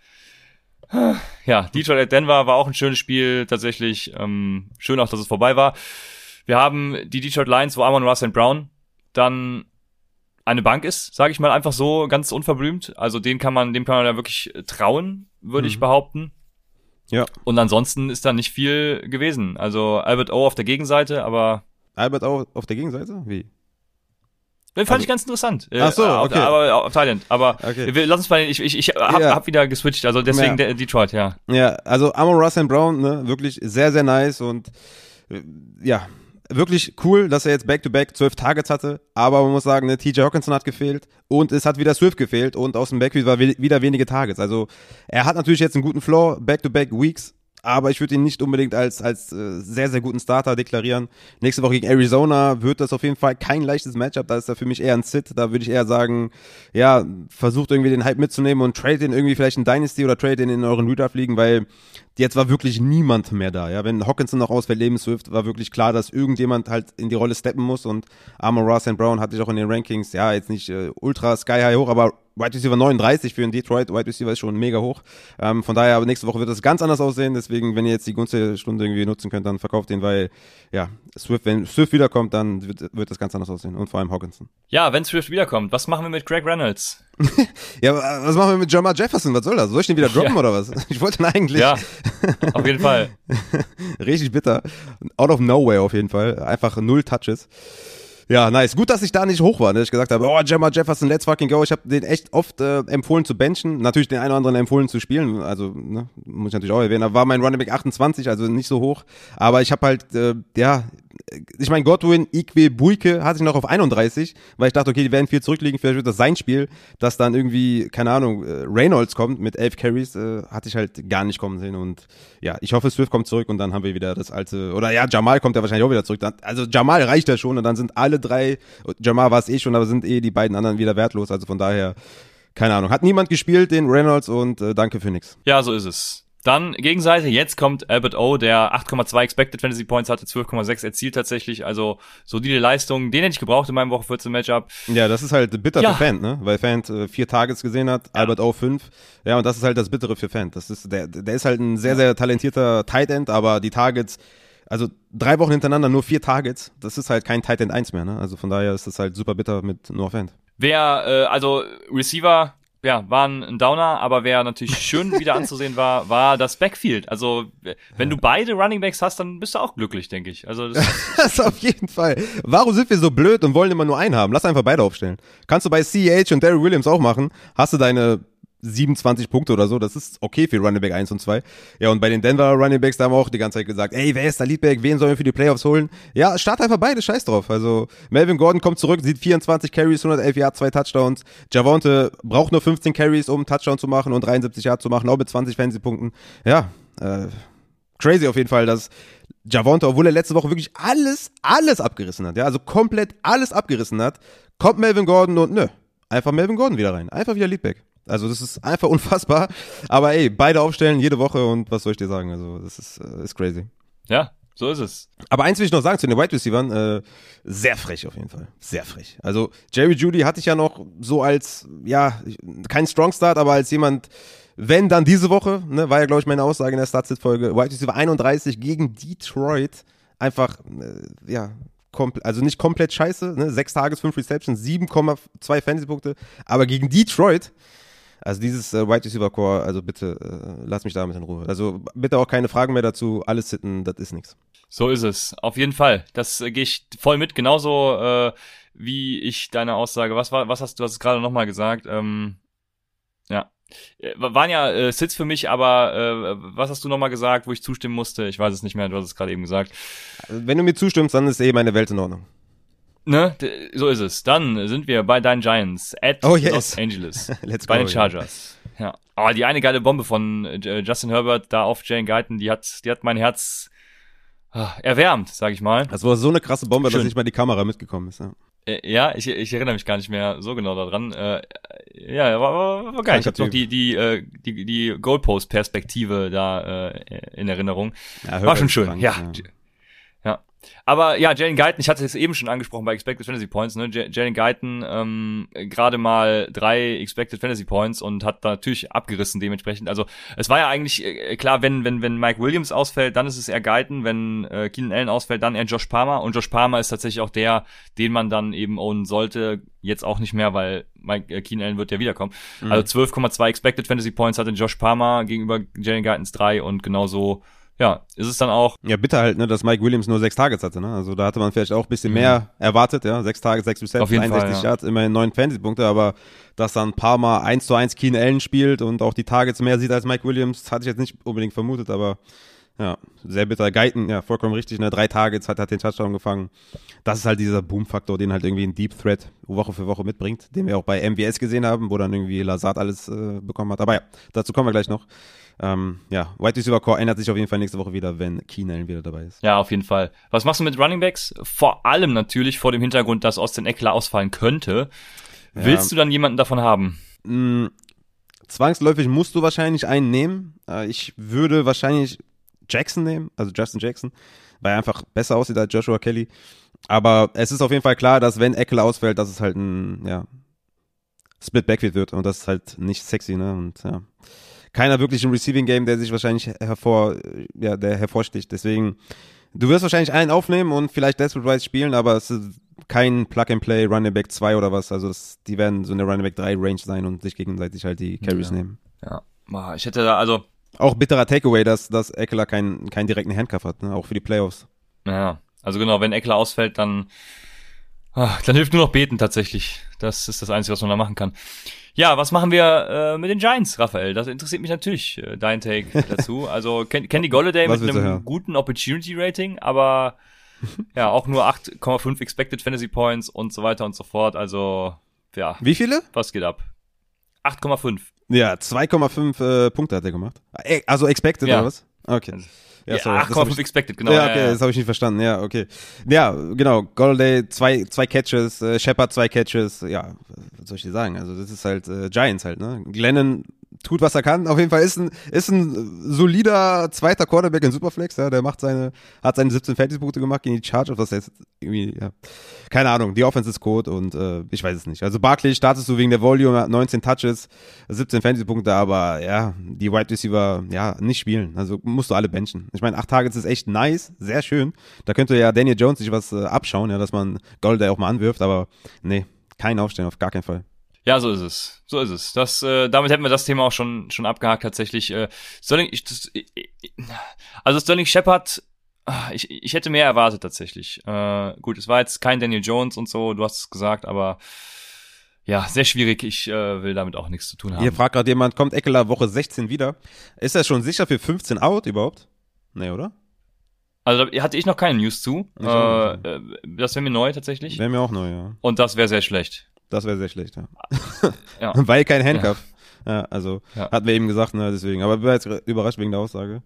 Ja, Detroit at Denver war auch ein schönes Spiel, tatsächlich. Ähm, schön auch, dass es vorbei war. Wir haben die Detroit Lions, wo Amon Russell Brown dann eine Bank ist, sage ich mal einfach so ganz unverblümt. Also den kann man, dem kann man ja wirklich trauen, würde mhm. ich behaupten. Ja. Und ansonsten ist da nicht viel gewesen. Also Albert O auf der Gegenseite, aber Albert O auf der Gegenseite? Wie? Den fand Also- ich ganz interessant. Äh, Ach so, okay. Aber auf Thailand. Aber Okay. wir, lass uns mal, ich, ich, ich hab, Ja. hab wieder geswitcht, also deswegen Ja. der, Detroit, ja. Ja, also Amon Russell Brown, ne, wirklich sehr, sehr nice und äh, ja, wirklich cool, dass er jetzt Back-to-Back zwölf Targets hatte, aber man muss sagen, ne, TJ Hawkinson hat gefehlt und es hat wieder Swift gefehlt und aus dem Backfield war wi- wieder wenige Targets. Also er hat natürlich jetzt einen guten Floor, Back-to-Back Weeks, aber ich würde ihn nicht unbedingt als, als äh, sehr, sehr guten Starter deklarieren. Nächste Woche gegen Arizona wird das auf jeden Fall kein leichtes Matchup. Da ist er für mich eher ein Sit. Da würde ich eher sagen, ja, versucht irgendwie den Hype mitzunehmen und trade den irgendwie vielleicht in Dynasty oder trade den in euren Redraft liegen, weil jetzt war wirklich niemand mehr da. Ja, wenn Hawkinson noch ausfällt, Leben Swift, war wirklich klar, dass irgendjemand halt in die Rolle steppen muss und Amon Ross and Brown hatte ich auch in den Rankings, ja, jetzt nicht äh, ultra sky high hoch, aber Wide Receiver 39 für einen Detroit Wide Receiver ist schon mega hoch. Ähm, von daher, aber nächste Woche wird das ganz anders aussehen. Deswegen, wenn ihr jetzt die günstige Stunde irgendwie nutzen könnt, dann verkauft den, weil ja, Swift, wenn Swift wiederkommt, dann wird, wird das ganz anders aussehen. Und vor allem Hawkinson. Ja, wenn Swift wiederkommt, was machen wir mit Greg Reynolds? [LAUGHS] Ja, was machen wir mit Jamal Jefferson? Was soll das? Soll ich den wieder droppen Ja. oder was? [LAUGHS] Ich wollte ihn eigentlich. Ja, auf jeden Fall. [LAUGHS] Richtig bitter. Out of nowhere auf jeden Fall. Einfach null Touches. Ja, nice. Gut, dass ich da nicht hoch war, dass ich gesagt habe, oh, Gemma Jefferson, let's fucking go. Ich habe den echt oft äh, empfohlen zu benchen. Natürlich den einen oder anderen empfohlen zu spielen. Also, ne, muss ich natürlich auch erwähnen. Da war mein Running Back 28, also nicht so hoch. Aber ich habe halt, äh, ja, ich meine, Godwin, Ikwe, Buike hatte ich noch auf 31, weil ich dachte, okay, die werden viel zurückliegen, vielleicht wird das sein Spiel, dass dann irgendwie, keine Ahnung, äh, Reynolds kommt mit 11 Carries, äh, hatte ich halt gar nicht kommen sehen und ja, ich hoffe, Swift kommt zurück und dann haben wir wieder das alte, oder ja, Jamal kommt ja wahrscheinlich auch wieder zurück, dann, also Jamal reicht ja schon und dann sind alle drei, Jamal war es eh schon, aber sind eh die beiden anderen wieder wertlos, also von daher, keine Ahnung, hat niemand gespielt, den Reynolds und äh, danke für nix. Ja, so ist es. Dann Gegenseite, jetzt kommt Albert O, der 8,2 Expected Fantasy Points hatte, 12,6 erzielt tatsächlich, also solide Leistung. Den hätte ich gebraucht in meinem Woche 14 Matchup. Ja, das ist halt bitter Ja. für Fan, ne? Weil Fan äh, vier Targets gesehen hat, Albert auch fünf. Ja, und das ist halt das Bittere für Fan. Das ist, der, der ist halt ein sehr, sehr talentierter Tight End, aber die Targets, also drei Wochen hintereinander nur vier Targets, das ist halt kein Tight End 1 mehr, ne? Also von daher ist das halt super bitter mit No Fan. Wer, äh, also Receiver, ja, war ein Downer, aber wer natürlich schön wieder anzusehen war, war das Backfield. Also, wenn du beide Running Backs hast, dann bist du auch glücklich, denke ich. Also, das, [LAUGHS] Das auf jeden Fall. Warum sind wir so blöd und wollen immer nur einen haben? Lass einfach beide aufstellen. Kannst du bei CH und Daryl Williams auch machen. Hast du deine 27 Punkte oder so, das ist okay für Running Back 1 und 2. Ja, und bei den Denver Running Backs, da haben wir auch die ganze Zeit gesagt, ey, wer ist der Leadback, wen sollen wir für die Playoffs holen? Ja, start einfach beide, scheiß drauf. Also, Melvin Gordon kommt zurück, sieht 24 Carries, 111 Yards, zwei Touchdowns. Javonte braucht nur 15 Carries, um einen Touchdown zu machen und 73 Yards zu machen, auch mit 20 Fantasy-Punkten. Ja, äh, crazy auf jeden Fall, dass Javonte, obwohl er letzte Woche wirklich alles, alles abgerissen hat, ja, also komplett alles abgerissen hat, kommt Melvin Gordon und nö, einfach Melvin Gordon wieder rein, einfach wieder Leadback. Also das ist einfach [LAUGHS] unfassbar, aber ey, beide aufstellen jede Woche und was soll ich dir sagen, also das ist, äh, ist crazy. ja, so ist es. Aber eins will ich noch sagen zu den Wide Receivers, äh, sehr frech auf jeden Fall. Sehr frech. Also Jerry Judy hatte ich ja noch so als, ja, kein Strong Start, aber als jemand, wenn dann diese Woche, ne, war ja glaube ich meine Aussage in der Startsit-Folge, Wide Receiver 31 gegen Detroit, einfach, äh, ja, also nicht komplett scheiße, ne, sechs Tages, fünf Receptions, 7,2 Fantasy-Punkte, aber gegen Detroit, also dieses äh, Wide Receiver Core, also bitte äh, lass mich damit in Ruhe. Also bitte auch keine Fragen mehr dazu, alles sitten, das ist nichts. So ist es. Auf jeden Fall. Das äh, gehe ich voll mit. Genauso äh, wie ich deine Aussage. Was war, was hast du hast es gerade nochmal gesagt? Ähm, ja. Äh, Waren ja äh, Sits für mich, aber äh, was hast du nochmal gesagt, wo ich zustimmen musste? Ich weiß es nicht mehr, du hast es gerade eben gesagt. Wenn du mir zustimmst, dann ist eh meine Welt in Ordnung. Ne? So ist es. Dann sind wir bei deinen Giants at Oh, yes. Los Angeles. [LAUGHS] Let's bei go, den Chargers. Ja. Aber die eine geile Bombe von äh, Justin Herbert da auf Jane Guyton, die hat, die hat mein Herz ah, erwärmt, sag ich mal. Das war so eine krasse Bombe, Schön. dass nicht mal die Kamera mitgekommen ist. Ja. Äh, Ja, ich, ich erinnere mich gar nicht mehr so genau daran. Äh, ja, war, war, war geil. Ich habe Kranker noch die die äh, die die Goalpost-Perspektive da äh, in Erinnerung. Ja, War schon schön. krank, ja. ja. Aber ja, Jalen Guyton, ich hatte es eben schon angesprochen bei Expected Fantasy Points, ne? Jalen Guyton ähm, gerade mal drei Expected Fantasy Points und hat da natürlich abgerissen dementsprechend. Also es war ja eigentlich äh, klar, wenn wenn wenn Mike Williams ausfällt, dann ist es eher Guyton, wenn äh, Keenan Allen ausfällt, dann eher Josh Palmer und Josh Palmer ist tatsächlich auch der, den man dann eben ownen sollte. Jetzt auch nicht mehr, weil Mike äh, Keenan Allen wird ja wiederkommen. Also 12,2 Expected Fantasy Points hatte Josh Palmer gegenüber Jalen Guytons drei und genauso ja, ist es dann auch. Ja, bitte halt, ne, dass Mike Williams nur sechs Targets hatte, ne? Also da hatte man vielleicht auch ein bisschen mehr erwartet, ja. Sechs Targets, sechs Mhm. Receptions, 61 Fall, ja. Yards, immerhin neun Fantasy-Punkte, aber dass dann ein paar Mal eins zu eins Keen Allen spielt und auch die Targets mehr sieht als Mike Williams, hatte ich jetzt nicht unbedingt vermutet, aber ja, sehr bitter. Guyton, ja, vollkommen richtig, ne? Drei Targets, hat, hat den Touchdown gefangen. Das ist halt dieser Boom-Faktor, den halt irgendwie ein Deep Threat Woche für Woche mitbringt, den wir auch bei MWS gesehen haben, wo dann irgendwie Lazard alles äh, bekommen hat. Aber ja, dazu kommen wir gleich noch. Ähm, ja, White Receiver Core ändert sich auf jeden Fall nächste Woche wieder, wenn Keen Allen wieder dabei ist. Ja, auf jeden Fall. Was machst du mit Running Backs? Vor allem natürlich vor dem Hintergrund, dass Austin Eckler ausfallen könnte. Willst du dann jemanden davon haben? Mm, zwangsläufig musst du wahrscheinlich einen nehmen. Äh, ich würde wahrscheinlich Jackson nehmen, also Justin Jackson, weil er einfach besser aussieht als Joshua Kelly. Aber es ist auf jeden Fall klar, dass wenn Eckler ausfällt, dass es halt ein, ja, Split Backfield wird und das ist halt nicht sexy, ne? Und ja. Keiner wirklich im Receiving Game, der sich wahrscheinlich hervor, ja, der hervorsticht. Deswegen, du wirst wahrscheinlich einen aufnehmen und vielleicht Desperate Rise spielen, aber es ist kein Plug and Play Running Back 2 oder was. Also das, die werden so eine Running Back 3 Range sein und sich gegenseitig halt die Carries Ja. nehmen. Ja, ich hätte da, also, Auch bitterer Takeaway, dass, dass Eckler keinen keinen direkten Handcuff hat, ne? auch für die Playoffs. ja, also genau, wenn Eckler ausfällt, dann, ah, dann hilft nur noch beten tatsächlich. Das ist das Einzige, was man da machen kann. Ja, was machen wir äh, mit den Giants, Raphael? Das interessiert mich natürlich, äh, dein Take [LAUGHS] dazu. Also Ken Kenny Golladay Was mit du einem guten Opportunity Rating, aber [LAUGHS] ja, auch nur 8,5 Expected Fantasy Points und so weiter und so fort. Also, ja, Wie viele? was geht ab? 8,5. Ja, 2,5 äh, Punkte hat er gemacht. Äh, Also expected Ja. oder was? Okay. Ja, sorry, das hab 8,5 ich- Expected, genau. ja, okay, das habe ich nicht verstanden. Ja, okay. Ja, genau. Golladay zwei, zwei Catches, äh, Shepard zwei Catches. Ja, was soll ich dir sagen? Also das ist halt äh, Giants halt, ne? Glennon tut, was er kann. Auf jeden Fall ist ein, ist ein solider zweiter Quarterback in Superflex. Ja, der macht seine, hat seine 17 Fantasy-Punkte gemacht gegen die Chargers. Was jetzt irgendwie, ja, keine Ahnung. Die Offense ist Code und äh, ich weiß es nicht. Also Barkley startest du wegen der Volume, er hat 19 Touches, 17 Fantasy-Punkte, aber ja, die Wide Receiver, ja, nicht spielen. Also musst du alle benchen. Ich meine, acht Targets ist echt nice, sehr schön. Da könnte ja Daniel Jones sich was äh, abschauen, ja, dass man Golday auch mal anwirft, aber nee, kein Aufstellen, auf gar keinen Fall. Ja, so ist es. So ist es. Das, äh, damit hätten wir das Thema auch schon, schon abgehakt tatsächlich. Äh, Sterling, ich, das, ich, also Sterling Shepard, ah, ich, ich hätte mehr erwartet tatsächlich. Äh, gut, es war jetzt kein Daniel Jones und so, du hast es gesagt, aber ja, sehr schwierig. Ich äh, will damit auch nichts zu tun haben. Hier fragt gerade jemand, kommt Eckler Woche 16 wieder? Ist er schon sicher für 15 out überhaupt? Nee, oder? Also da hatte ich noch keine News zu. Äh, äh, das wäre mir neu tatsächlich. Wäre mir auch neu, ja. Und das wäre sehr schlecht. Das wäre sehr schlecht, ja. [LAUGHS] Ja. [LAUGHS] Weil kein Handcuff. Ja, also, Ja. hatten wir eben gesagt, ne, deswegen. Aber ich war jetzt überrascht wegen der Aussage.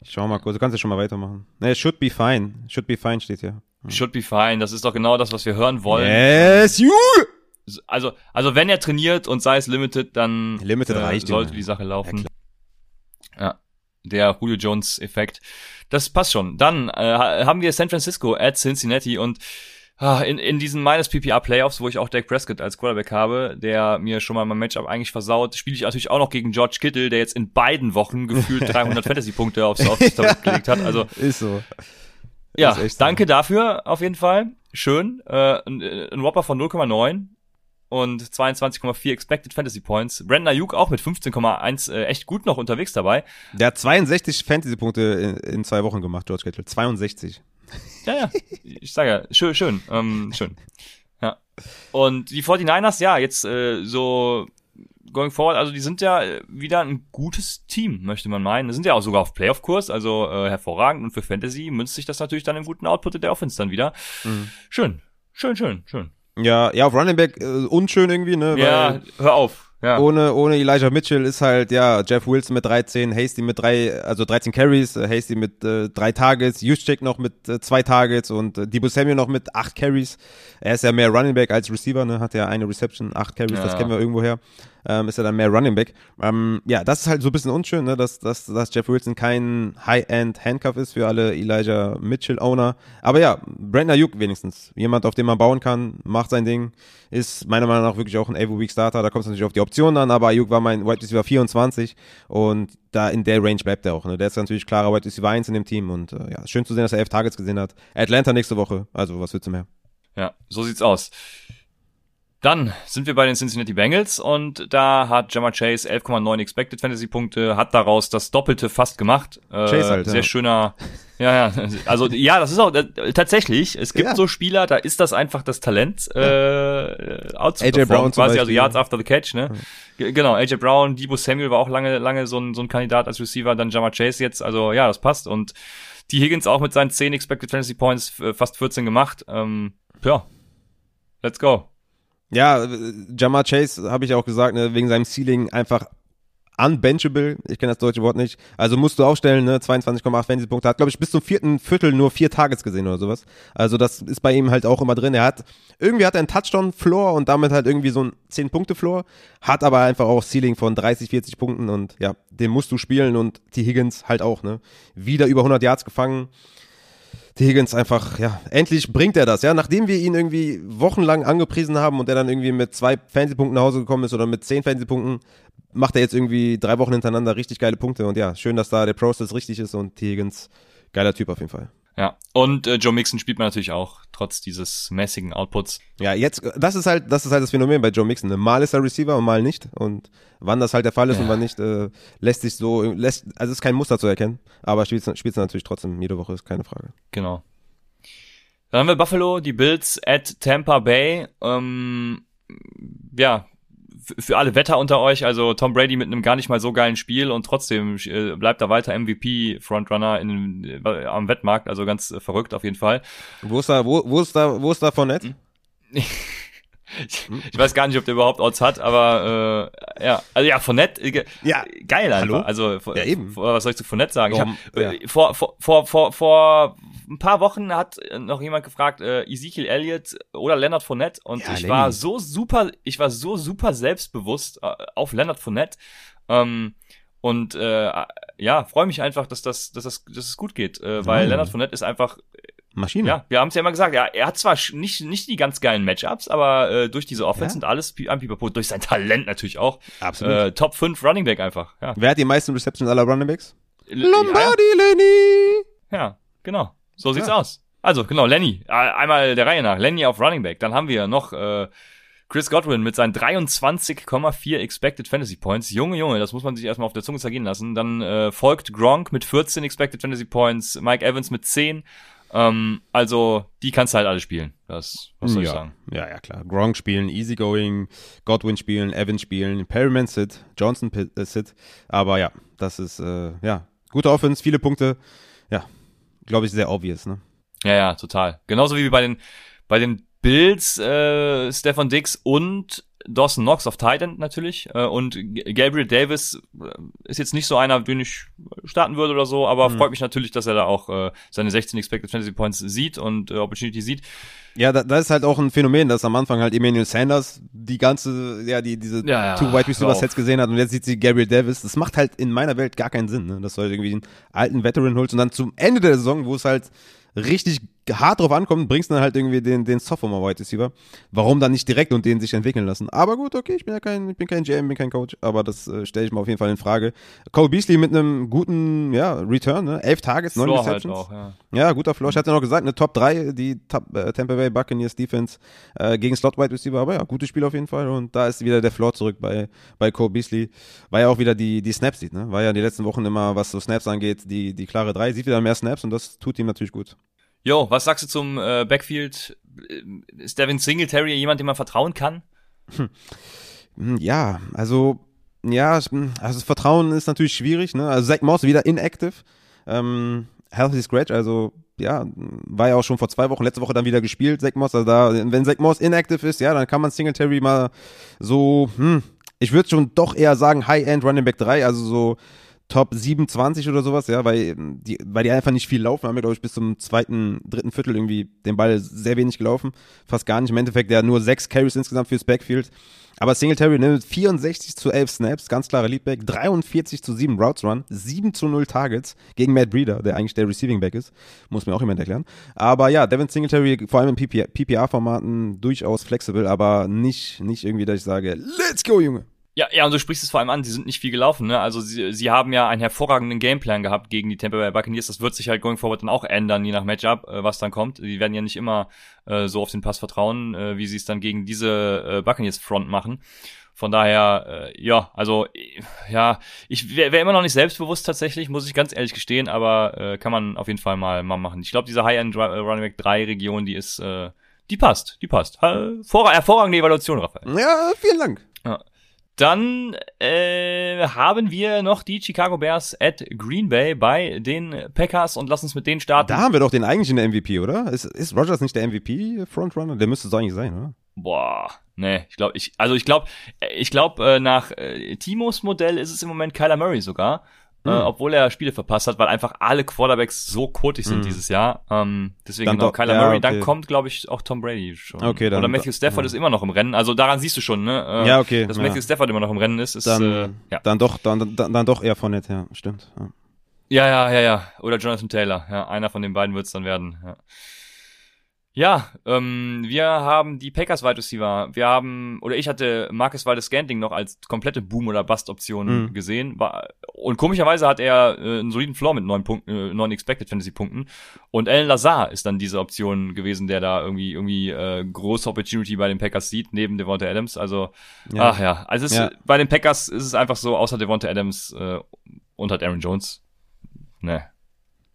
Ich schau mal kurz, du kannst ja schon mal weitermachen. Ne, should be fine. Should be fine steht hier. Should be fine. Das ist doch genau das, was wir hören wollen. Yes, you! Also, also wenn er trainiert und sei es limited, dann Limited äh, reicht, sollte die Sache laufen. Ja, Ja, der Julio Jones Effekt. Das passt schon. Dann äh, ha- haben wir San Francisco at Cincinnati und in, in diesen minus PPR Playoffs, wo ich auch Dak Prescott als Quarterback habe, der mir schon mal mein Matchup eigentlich versaut, spiele ich natürlich auch noch gegen George Kittle, der jetzt in beiden Wochen gefühlt [LAUGHS] 300 Fantasy Punkte aufs, [LAUGHS] aufs Tablet gelegt hat. Also Ist so. ja, Ist echt so. danke dafür auf jeden Fall. Schön. Äh, ein, ein Whopper von 0,9 und 22,4 Expected Fantasy Points. Brandon Ayuk auch mit 15,1 äh, echt gut noch unterwegs dabei. Der hat 62 Fantasy-Punkte in, in zwei Wochen gemacht, George Kittle. 62. Ja, ja. Ich sage ja, schön, schön, ähm, schön. Ja. Und die 49ers, ja, jetzt äh, so going forward, also die sind ja äh, wieder ein gutes Team, möchte man meinen. Die sind ja auch sogar auf Playoff-Kurs, also äh, hervorragend. Und für Fantasy münzt sich das natürlich dann im guten Output in der Offense dann wieder. Schön, schön, schön, schön. Ja, ja, auf Running Back äh, unschön irgendwie, ne? Ja, hör auf. Ja. ohne, ohne Elijah Mitchell ist halt, ja, Jeff Wilson mit 13, Hasty mit drei, also 13 Carries, äh, Hasty mit äh, drei Targets, Juszczyk noch mit äh, zwei Targets und äh, Debo Samuel noch mit acht Carries. Er ist ja mehr Running Back als Receiver, ne? Hat ja eine Reception, acht Carries, das Ja. kennen wir irgendwoher. Ähm, ist er dann mehr Running Back. Ähm, ja, das ist halt so ein bisschen unschön, ne? dass, dass, dass Jeff Wilson kein High-End Handcuff ist für alle Elijah Mitchell-Owner. Aber ja, Brandon Ayuk wenigstens. Jemand, auf den man bauen kann, macht sein Ding. Ist meiner Meinung nach wirklich auch ein Every Week Starter. Da kommt es natürlich auf die Optionen an, aber Ayuk war mein Wide Receiver 24 und da in der Range bleibt er auch. Ne? Der ist natürlich klarer Wide Receiver 1 in dem Team und äh, ja, schön zu sehen, dass er elf Targets gesehen hat. Atlanta nächste Woche, also was willst du mehr? Ja, so sieht's aus. Dann sind wir bei den Cincinnati Bengals und da hat Jammer Chase 11,9 Expected Fantasy Punkte, hat daraus das Doppelte fast gemacht. Äh, Chase halt, sehr ja. schöner. Ja, ja, also ja, das ist auch äh, tatsächlich. Es gibt Ja. so Spieler, da ist das einfach das Talent, äh, outzuperformen, Brown quasi, also. Yards after the catch, ne? G- Genau, AJ Brown, Debo Samuel war auch lange, lange so ein, so ein Kandidat als Receiver, dann Jammer Chase jetzt, also ja, das passt und die Higgins auch mit seinen 10 Expected Fantasy Points f- fast 14 gemacht. Ähm, ja, let's go. Ja, äh, Jamar Chase, habe ich auch gesagt, ne, wegen seinem Ceiling einfach unbenchable. Ich kenne das deutsche Wort nicht. Also musst du aufstellen, ne, 22,8 Fantasy-Punkte. Hat, glaube ich, bis zum vierten Viertel nur vier Targets gesehen oder sowas. Also das ist bei ihm halt auch immer drin. Er hat, irgendwie hat er einen Touchdown-Floor und damit halt irgendwie so einen 10-Punkte-Floor. Hat aber einfach auch Ceiling von 30, 40 Punkten und ja, den musst du spielen und die Higgins halt auch, ne. Wieder über 100 Yards gefangen. Die Higgins einfach, ja, endlich bringt er das, ja. Nachdem wir ihn irgendwie wochenlang angepriesen haben und er dann irgendwie mit zwei Fantasy-Punkten nach Hause gekommen ist oder mit zehn Fantasy-Punkten, macht er jetzt irgendwie drei Wochen hintereinander richtig geile Punkte und ja, schön, dass da der Process richtig ist und T. Higgins, geiler Typ auf jeden Fall. Ja, und äh, Joe Mixon spielt man natürlich auch, trotz dieses mäßigen Outputs. Ja, jetzt, das ist halt, das ist halt das Phänomen bei Joe Mixon. Ne? Mal ist er Receiver und mal nicht. Und wann das halt der Fall ist und wann nicht, äh, lässt sich so, lässt, also ist kein Muster zu erkennen. Aber spielt spielt natürlich trotzdem jede Woche, ist keine Frage. Genau. Dann haben wir Buffalo, die Bills at Tampa Bay. Ähm, ja, für alle Wetter unter euch, also Tom Brady mit einem gar nicht mal so geilen Spiel und trotzdem äh, bleibt er weiter MVP-Frontrunner in, äh, am Wettmarkt, also ganz äh, verrückt auf jeden Fall. Wo ist da, wo, wo ist da, wo ist da von nett? [LAUGHS] Ich, ich weiß gar nicht, ob der überhaupt Odds hat, aber äh, ja, also ja, Fournette, äh, ge- Ja. geil einfach. Hallo? Also Ja, eben. was soll ich zu Fournette sagen? Ich hab, äh, vor, vor, vor, vor, vor ein paar Wochen hat äh, noch jemand gefragt, äh, Ezekiel Elliott oder Leonard Fournette und Ja, ich Lenny. war so super, ich war so super selbstbewusst äh, auf Leonard Fournette ähm, und äh, ja, freue mich einfach, dass das, dass das, dass es gut geht, äh, weil Mhm. Leonard Fournette ist einfach Maschine. ja, wir haben es ja immer gesagt, ja, er hat zwar nicht, nicht die ganz geilen Matchups, aber äh, durch diese Offense Ja. und alles am Pipapo, durch sein Talent natürlich auch. Absolut. Äh, Top 5 Running Back einfach. Ja. Wer hat die meisten Receptions aller Running Backs? L- Lombardi Lenny! Ja, ja, genau. So sieht's Ja. aus. Also, genau, Lenny. Einmal der Reihe nach. Lenny auf Running Back. Dann haben wir noch äh, Chris Godwin mit seinen 23,4 Expected Fantasy Points. Junge, Junge, das muss man sich erstmal auf der Zunge zergehen lassen. Dann äh, folgt Gronk mit 14 Expected Fantasy Points, Mike Evans mit 10. Ähm, also, die kannst du halt alle spielen. Das, was soll ja. ich sagen? Ja, ja, klar. Gronk spielen, Easygoing, Godwin spielen, Evans spielen, Perryman sit, Johnson äh, sit. Aber ja, das ist, äh, ja, gute Offense, viele Punkte. Ja, glaube ich, sehr obvious, ne? Ja, ja, total. Genauso wie bei den, bei den Bills, äh, Stefan Dix und Dawson Knox auf Tight End natürlich. Äh, und Gabriel Davis äh, ist jetzt nicht so einer, den ich starten würde oder so, aber freut mich natürlich, dass er da auch äh, seine 16 Expected Fantasy Points sieht und äh, Opportunity sieht. Ja, da, das ist halt auch ein Phänomen, dass am Anfang halt Emmanuel Sanders die ganze, ja, die, diese Ja, ja, Two Wide Receiver Sets gesehen hat und jetzt sieht sie Gabriel Davis. Das macht halt in meiner Welt gar keinen Sinn, ne? dass du halt irgendwie einen alten Veteran holst und dann zum Ende der Saison, wo es halt richtig hart drauf ankommt, bringst du dann halt irgendwie den, den Sophomore Wide Receiver. Warum dann nicht direkt und den sich entwickeln lassen? Aber gut, okay, ich bin ja kein, ich bin kein GM, bin kein Coach, aber das äh, stelle ich mal auf jeden Fall in Frage. Cole Beasley mit einem guten, ja, Return, ne? Elf Targets, neun halt Receptions. auch, ja. Ja, guter Floor. Ich hatte noch gesagt, eine Top 3, die Top, äh, Tampa Bay Buccaneers Defense äh, gegen Slot Wide Receiver. Aber ja, gutes Spiel auf jeden Fall. Und da ist wieder der Floor zurück bei, bei Cole Beasley. War ja auch wieder die, die Snaps sieht, ne? War ja die letzten Wochen immer, was so Snaps angeht, die, die klare 3. Sieht wieder mehr Snaps und das tut ihm natürlich gut. Jo, was sagst du zum äh, Backfield? Äh, Ist Devin Singletary jemand, dem man vertrauen kann? Hm, Ja, also, ja, hm, also Vertrauen ist natürlich schwierig, ne? Also Zach Moss wieder inactive. Ähm, Healthy Scratch, also ja, war ja auch schon vor zwei Wochen, letzte Woche dann wieder gespielt, Zach Moss. Also da, wenn Zach Moss inactive ist, ja, dann kann man Singletary mal so, hm, ich würde schon doch eher sagen High-End Running Back 3, also so Top 27 oder sowas, ja, weil ähm, die, weil die einfach nicht viel laufen, haben wir, glaube ich, bis zum zweiten, dritten Viertel irgendwie den Ball sehr wenig gelaufen. Fast gar nicht. Im Endeffekt, der hat nur sechs Carries insgesamt fürs Backfield. Aber Singletary nimmt 64 zu 11 Snaps, ganz klarer Leadback, 43 zu 7 Routes Run, 7 zu 0 Targets gegen Matt Breeder, der eigentlich der Receiving Back ist. Muss mir auch jemand erklären. Aber ja, Devin Singletary, vor allem in PPR-Formaten, durchaus flexibel, aber nicht, nicht irgendwie, dass ich sage, let's go, Junge. Ja, ja, und du sprichst es vor allem an, sie sind nicht viel gelaufen, ne? Also sie, sie haben ja einen hervorragenden Gameplan gehabt gegen die Tampa Bay Buccaneers. Das wird sich halt going forward dann auch ändern, je nach Matchup, äh, was dann kommt. Die werden ja nicht immer äh, so auf den Pass vertrauen, äh, wie sie es dann gegen diese äh, Buccaneers Front machen. Von daher, äh, ja, also ja, ich wäre wär immer noch nicht selbstbewusst tatsächlich, muss ich ganz ehrlich gestehen, aber äh, kann man auf jeden Fall mal, mal machen. Ich glaube, diese High-End Running Back 3 Region, die ist, äh, die passt, die passt. Vor, hervorragende Evaluation, Raphael. Ja, vielen Dank. Ja. Dann äh, haben wir noch die Chicago Bears at Green Bay bei den Packers und lass uns mit denen starten. Da haben wir doch den eigentlichen MVP, oder? Ist, ist Rogers nicht der MVP-Frontrunner? Der müsste es eigentlich sein, oder? Boah, nee, ich glaube, ich, also ich glaube, ich glaube, äh, nach äh, Timos Modell ist es im Moment Kyler Murray sogar. Äh, hm. obwohl er Spiele verpasst hat, weil einfach alle Quarterbacks so kotig sind hm. dieses Jahr. Ähm, deswegen dann genau, Kyler ja, Murray. Okay. Dann kommt, glaube ich, auch Tom Brady schon. Okay, dann, Oder Matthew Stafford ja. ist immer noch im Rennen. Also daran siehst du schon, ne? Äh, ja, okay. Dass Matthew Stafford immer noch im Rennen ist, ist dann, äh, ja. dann doch, dann, dann, dann doch eher von nett, ja, stimmt. Ja. ja, ja, ja, ja. Oder Jonathan Taylor. Ja, einer von den beiden wird es dann werden. Ja. Ja, ähm, wir haben die Packers Wide Receiver. Wir haben, oder ich hatte Marcus Waldes Scantling noch als komplette Boom- oder Bust-Option mhm. gesehen. War, und komischerweise hat er äh, einen soliden Floor mit neun Punkten, äh, neun Expected Fantasy-Punkten. Und Alan Lazar ist dann diese Option gewesen, der da irgendwie, irgendwie äh, große Opportunity bei den Packers sieht, neben Devonta Adams. Also, ja. ach ja. Also es, ja. bei den Packers ist es einfach so, außer Devonta Adams äh, und hat Aaron Jones. Ne.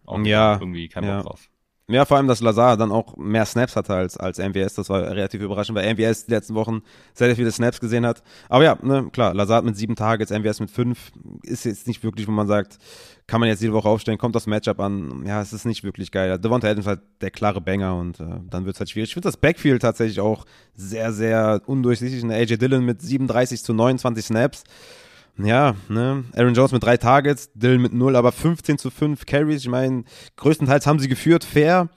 Auch ja. Irgendwie kein Bock ja. drauf. Ja, vor allem, dass Lazar dann auch mehr Snaps hatte als, als MVS. Das war relativ überraschend, weil MVS die letzten Wochen sehr, sehr viele Snaps gesehen hat. Aber ja, ne, klar, Lazar mit sieben Targets, MVS mit fünf, ist jetzt nicht wirklich, wo man sagt, kann man jetzt jede Woche aufstellen, kommt das Matchup an. Ja, es ist nicht wirklich geil. Devonta Adams halt der klare Banger und äh, dann wird es halt schwierig. Ich finde das Backfield tatsächlich auch sehr, sehr undurchsichtig. AJ Dillon mit 37 zu 29 Snaps ja, ne, Aaron Jones mit drei Targets, Dylan mit null, aber 15 zu 5 Carries. Ich meine, größtenteils haben sie geführt, fair,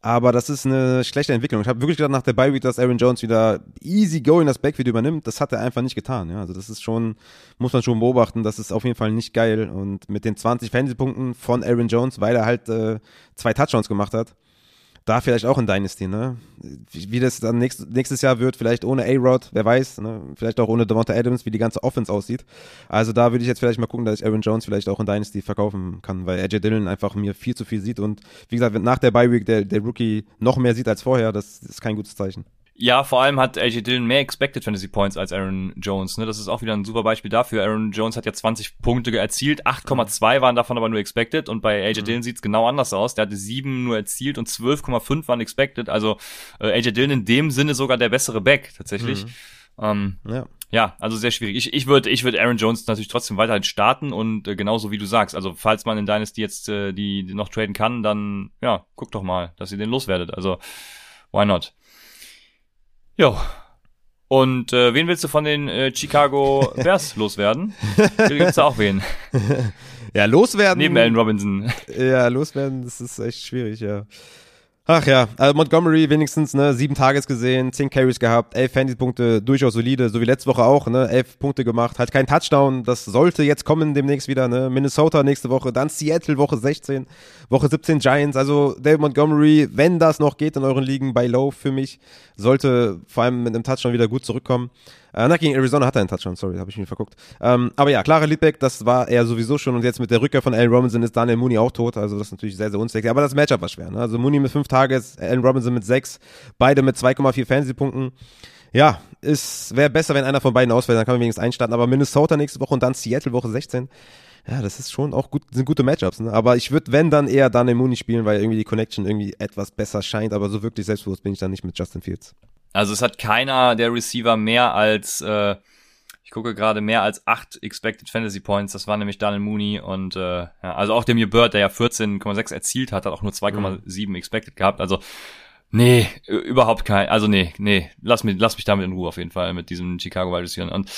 aber das ist eine schlechte Entwicklung. Ich habe wirklich gedacht nach der Bye Week, dass Aaron Jones wieder easy going das Backfield übernimmt. Das hat er einfach nicht getan. Ja, also das ist schon, muss man schon beobachten. Das ist auf jeden Fall nicht geil. Und mit den 20 Fantasy-Punkten von Aaron Jones, weil er halt äh, zwei Touchdowns gemacht hat, da vielleicht auch in Dynasty, ne? Wie, das dann nächst, nächstes Jahr wird, vielleicht ohne A-Rod, wer weiß, ne? Vielleicht auch ohne Devonta Adams, wie die ganze Offense aussieht. Also da würde ich jetzt vielleicht mal gucken, dass ich Aaron Jones vielleicht auch in Dynasty verkaufen kann, weil AJ Dillon einfach mir viel zu viel sieht und wie gesagt, nach der Bye Week der, der Rookie noch mehr sieht als vorher, das ist kein gutes Zeichen. Ja, vor allem hat AJ Dillon mehr Expected Fantasy Points als Aaron Jones. Ne? Das ist auch wieder ein super Beispiel dafür. Aaron Jones hat ja 20 Punkte erzielt, 8,2 waren davon aber nur Expected und bei AJ mhm. Dillon sieht's genau anders aus. Der hatte 7 nur erzielt und 12,5 waren Expected. Also äh, AJ Dillon in dem Sinne sogar der bessere Back tatsächlich. Mhm. Ähm, ja. ja, also sehr schwierig. Ich, ich würde ich würd Aaron Jones natürlich trotzdem weiterhin starten und äh, genauso wie du sagst, also falls man in Dynasty jetzt äh, die, die noch traden kann, dann ja, guck doch mal, dass ihr den loswerdet. Also why not? Jo. Und äh, wen willst du von den äh, Chicago [LAUGHS] Bears loswerden? Gibt's da auch wen. Ja, loswerden. Neben Allen Robinson. Ja, loswerden, das ist echt schwierig, ja. Ach ja, also Montgomery wenigstens, ne, sieben Tages gesehen, zehn Carries gehabt, elf Fantasy-Punkte, durchaus solide, so wie letzte Woche auch, ne, elf Punkte gemacht, halt kein Touchdown, das sollte jetzt kommen demnächst wieder, ne, Minnesota nächste Woche, dann Seattle Woche 16, Woche 17 Giants, also David Montgomery, wenn das noch geht in euren Ligen bei Low für mich, sollte vor allem mit einem Touchdown wieder gut zurückkommen. Äh, na, gegen Arizona hat er einen Touchdown, sorry, habe ich mich verguckt. Ähm, aber ja, Clara Liedbeck, das war er sowieso schon und jetzt mit der Rückkehr von Allen Robinson ist Daniel Mooney auch tot, also das ist natürlich sehr, sehr unsexy. Aber das Matchup war schwer, ne? Also Mooney mit fünf Tages, Allen Robinson mit sechs, beide mit 2,4 Fantasy-Punkten. Ja, es wäre besser, wenn einer von beiden ausfällt, dann kann man wenigstens einstarten. Aber Minnesota nächste Woche und dann Seattle Woche 16 ja, das ist schon auch gut, sind gute Matchups, ne? Aber ich würde, wenn, dann eher Daniel Mooney spielen, weil irgendwie die Connection irgendwie etwas besser scheint, aber so wirklich selbstbewusst bin ich dann nicht mit Justin Fields. Also es hat keiner der Receiver mehr als, äh, ich gucke gerade mehr als acht Expected Fantasy Points. Das war nämlich Daniel Mooney und äh, ja, also auch Demir Bird, der ja 14,6 erzielt hat, hat auch nur 2,7 mhm. Expected gehabt. Also nee, überhaupt kein, also nee, nee, lass mich, lass mich damit in Ruhe auf jeden Fall mit diesem Chicago Wide Receiver. Und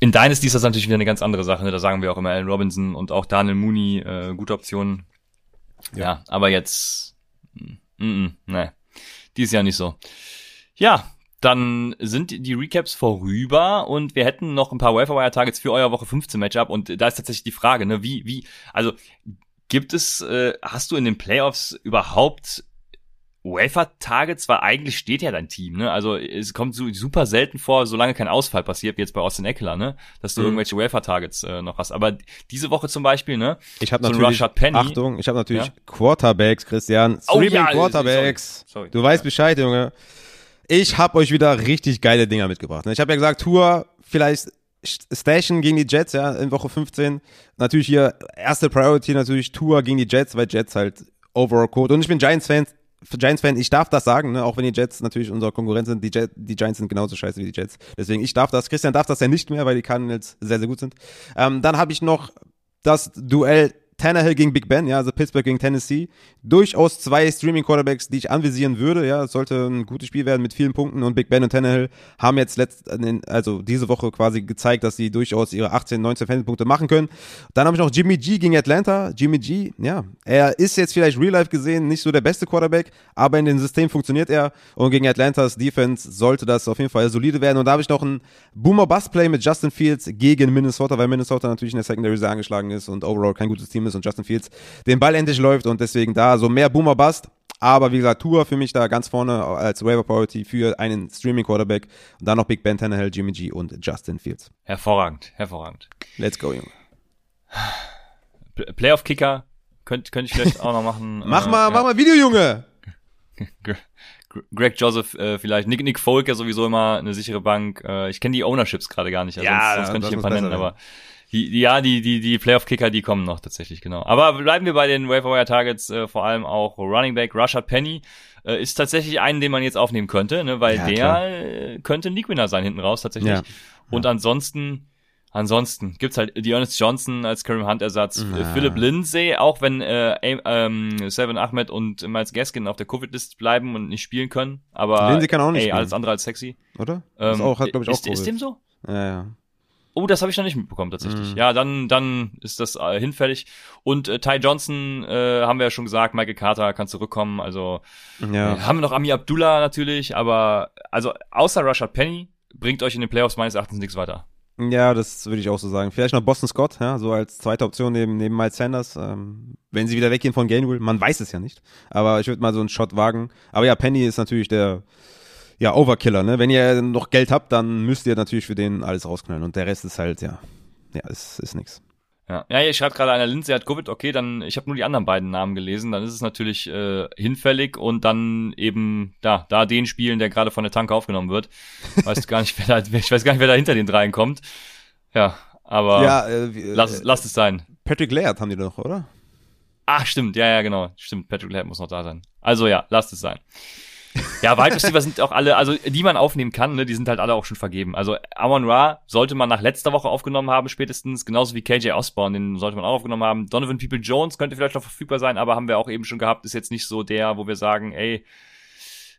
in Dynasty ist das natürlich wieder eine ganz andere Sache. Ne? Da sagen wir auch immer Allen Robinson und auch Daniel Mooney, äh, gute Optionen. Ja. ja, aber jetzt, mm, mm, ne, dies Jahr nicht so. Ja, dann sind die Recaps vorüber und wir hätten noch ein paar Wire Targets für euer Woche 15 Matchup und da ist tatsächlich die Frage, ne, wie, wie, also gibt es, äh, hast du in den Playoffs überhaupt Wafer-Targets, weil eigentlich steht ja dein Team, ne? Also es kommt so, super selten vor, solange kein Ausfall passiert, wie jetzt bei Austin Eckler, ne? Dass du Mhm. irgendwelche Wafer-Targets äh, noch hast. Aber diese Woche zum Beispiel, ne? Ich habe So natürlich, Penny. Achtung, ich habe natürlich Ja? Quarterbacks, Christian. Oh, Streaming ja, Quarterbacks. sorry, sorry. Du weißt Bescheid, Junge. Ich habe euch wieder richtig geile Dinger mitgebracht. ne? Ich habe ja gesagt, Tour vielleicht stashen gegen die Jets, ja, in Woche 15. Natürlich hier erste Priority natürlich Tour gegen die Jets, weil Jets halt Overall Code. Und ich bin Giants-Fan. Giants-Fan, ich darf das sagen, ne? auch wenn die Jets natürlich unsere Konkurrent sind, die, die Giants sind genauso scheiße wie die Jets. Deswegen, ich darf das. Christian darf das ja nicht mehr, weil die Cardinals sehr, sehr gut sind. Ähm, dann habe ich noch das Duell Tannehill gegen Big Ben, ja, also Pittsburgh gegen Tennessee. Durchaus zwei Streaming-Quarterbacks, die ich anvisieren würde, ja. Es sollte ein gutes Spiel werden mit vielen Punkten und Big Ben und Tannehill haben jetzt letzt, also diese Woche quasi gezeigt, dass sie durchaus ihre 18, 19 Fantasy-Punkte machen können. Dann habe ich noch Jimmy G gegen Atlanta. Jimmy G, ja, er ist jetzt vielleicht real life gesehen nicht so der beste Quarterback, aber in dem System funktioniert er und gegen Atlantas Defense sollte das auf jeden Fall solide werden. Und da habe ich noch ein Boomer-Bust-Play mit Justin Fields gegen Minnesota, weil Minnesota natürlich in der Secondary sehr angeschlagen ist und overall kein gutes Team ist und Justin Fields den Ball endlich läuft und deswegen da so mehr Boomer-Bust. Aber wie gesagt, Tour für mich da ganz vorne als Waiver Priority für einen Streaming Quarterback. Und dann noch Big Ben, Tannehill, Jimmy G und Justin Fields. Hervorragend, hervorragend. Let's go, Junge. Playoff-Kicker könnte könnt ich vielleicht auch noch machen. [LAUGHS] Mach Äh, mal, ja. mach mal Video, Junge! [LAUGHS] Gre- Gre- Greg Joseph äh, vielleicht. Nick, Nick Folk ja sowieso immer eine sichere Bank. Äh, ich kenne die Ownerships gerade gar nicht. Also Ja, sonst, sonst könnte ich ein paar nennen, aber die, die, ja, die, die, die Playoff-Kicker, die kommen noch tatsächlich, genau. Aber bleiben wir bei den Waiver Targets, äh, vor allem auch Running Back, Rashad Penny, äh, ist tatsächlich einen, den man jetzt aufnehmen könnte, ne, weil Ja, der klar. äh, könnte ein League-Winner sein hinten raus tatsächlich. Ja. Und ansonsten, ansonsten gibt's halt Dearness Johnson als Kareem Hunt-Ersatz, Ja. äh, Philip Lindsay, auch wenn äh, ähm, Seven Ahmed und Miles Gaskin auf der Covid-List bleiben und nicht spielen können, aber Lindsay kann auch nicht ey, spielen. alles andere als sexy. Oder? Ähm, ist auch, hat, glaube ich, auch ist, ist dem so? Ja, ja. Oh, das habe ich noch nicht mitbekommen tatsächlich. Mhm. Ja, dann dann ist das äh, hinfällig. Und äh, Ty Johnson äh, haben wir ja schon gesagt, Michael Carter kann zurückkommen. Also Ja. äh, haben wir noch Ami Abdullah natürlich, aber also außer Rashad Penny bringt euch in den Playoffs meines Erachtens nichts weiter. Ja, das würde ich auch so sagen. Vielleicht noch Boston Scott, ja, so als zweite Option neben, neben Miles Sanders. Ähm, wenn sie wieder weggehen von Gainwell, man weiß es ja nicht. Aber ich würde mal so einen Shot wagen. Aber ja, Penny ist natürlich der ja, Overkiller, ne? Wenn ihr noch Geld habt, dann müsst ihr natürlich für den alles rausknallen. Und der Rest ist halt, ja, ja, ist, ist nix. Ja, ja hier schreibt gerade einer, Lindsay hat Covid, okay, dann, ich habe nur die anderen beiden Namen gelesen, dann ist es natürlich äh, hinfällig und dann eben, da, da den spielen, der gerade von der Tanke aufgenommen wird. Weiß gar nicht, [LAUGHS] wer da, ich weiß gar nicht, wer da hinter den dreien kommt. Ja, aber ja, äh, wie- lass, es- äh, lass es sein. Patrick Laird haben die doch, oder? Ach, stimmt, ja, ja, genau. Stimmt, Patrick Laird muss noch da sein. Also ja, lasst es sein. Ja, Wide Receiver sind auch alle, also die man aufnehmen kann, ne, die sind halt alle auch schon vergeben. Also Amon Ra sollte man nach letzter Woche aufgenommen haben, spätestens, genauso wie KJ Osborne, den sollte man auch aufgenommen haben. Donovan People Jones könnte vielleicht noch verfügbar sein, aber haben wir auch eben schon gehabt, ist jetzt nicht so der, wo wir sagen, ey,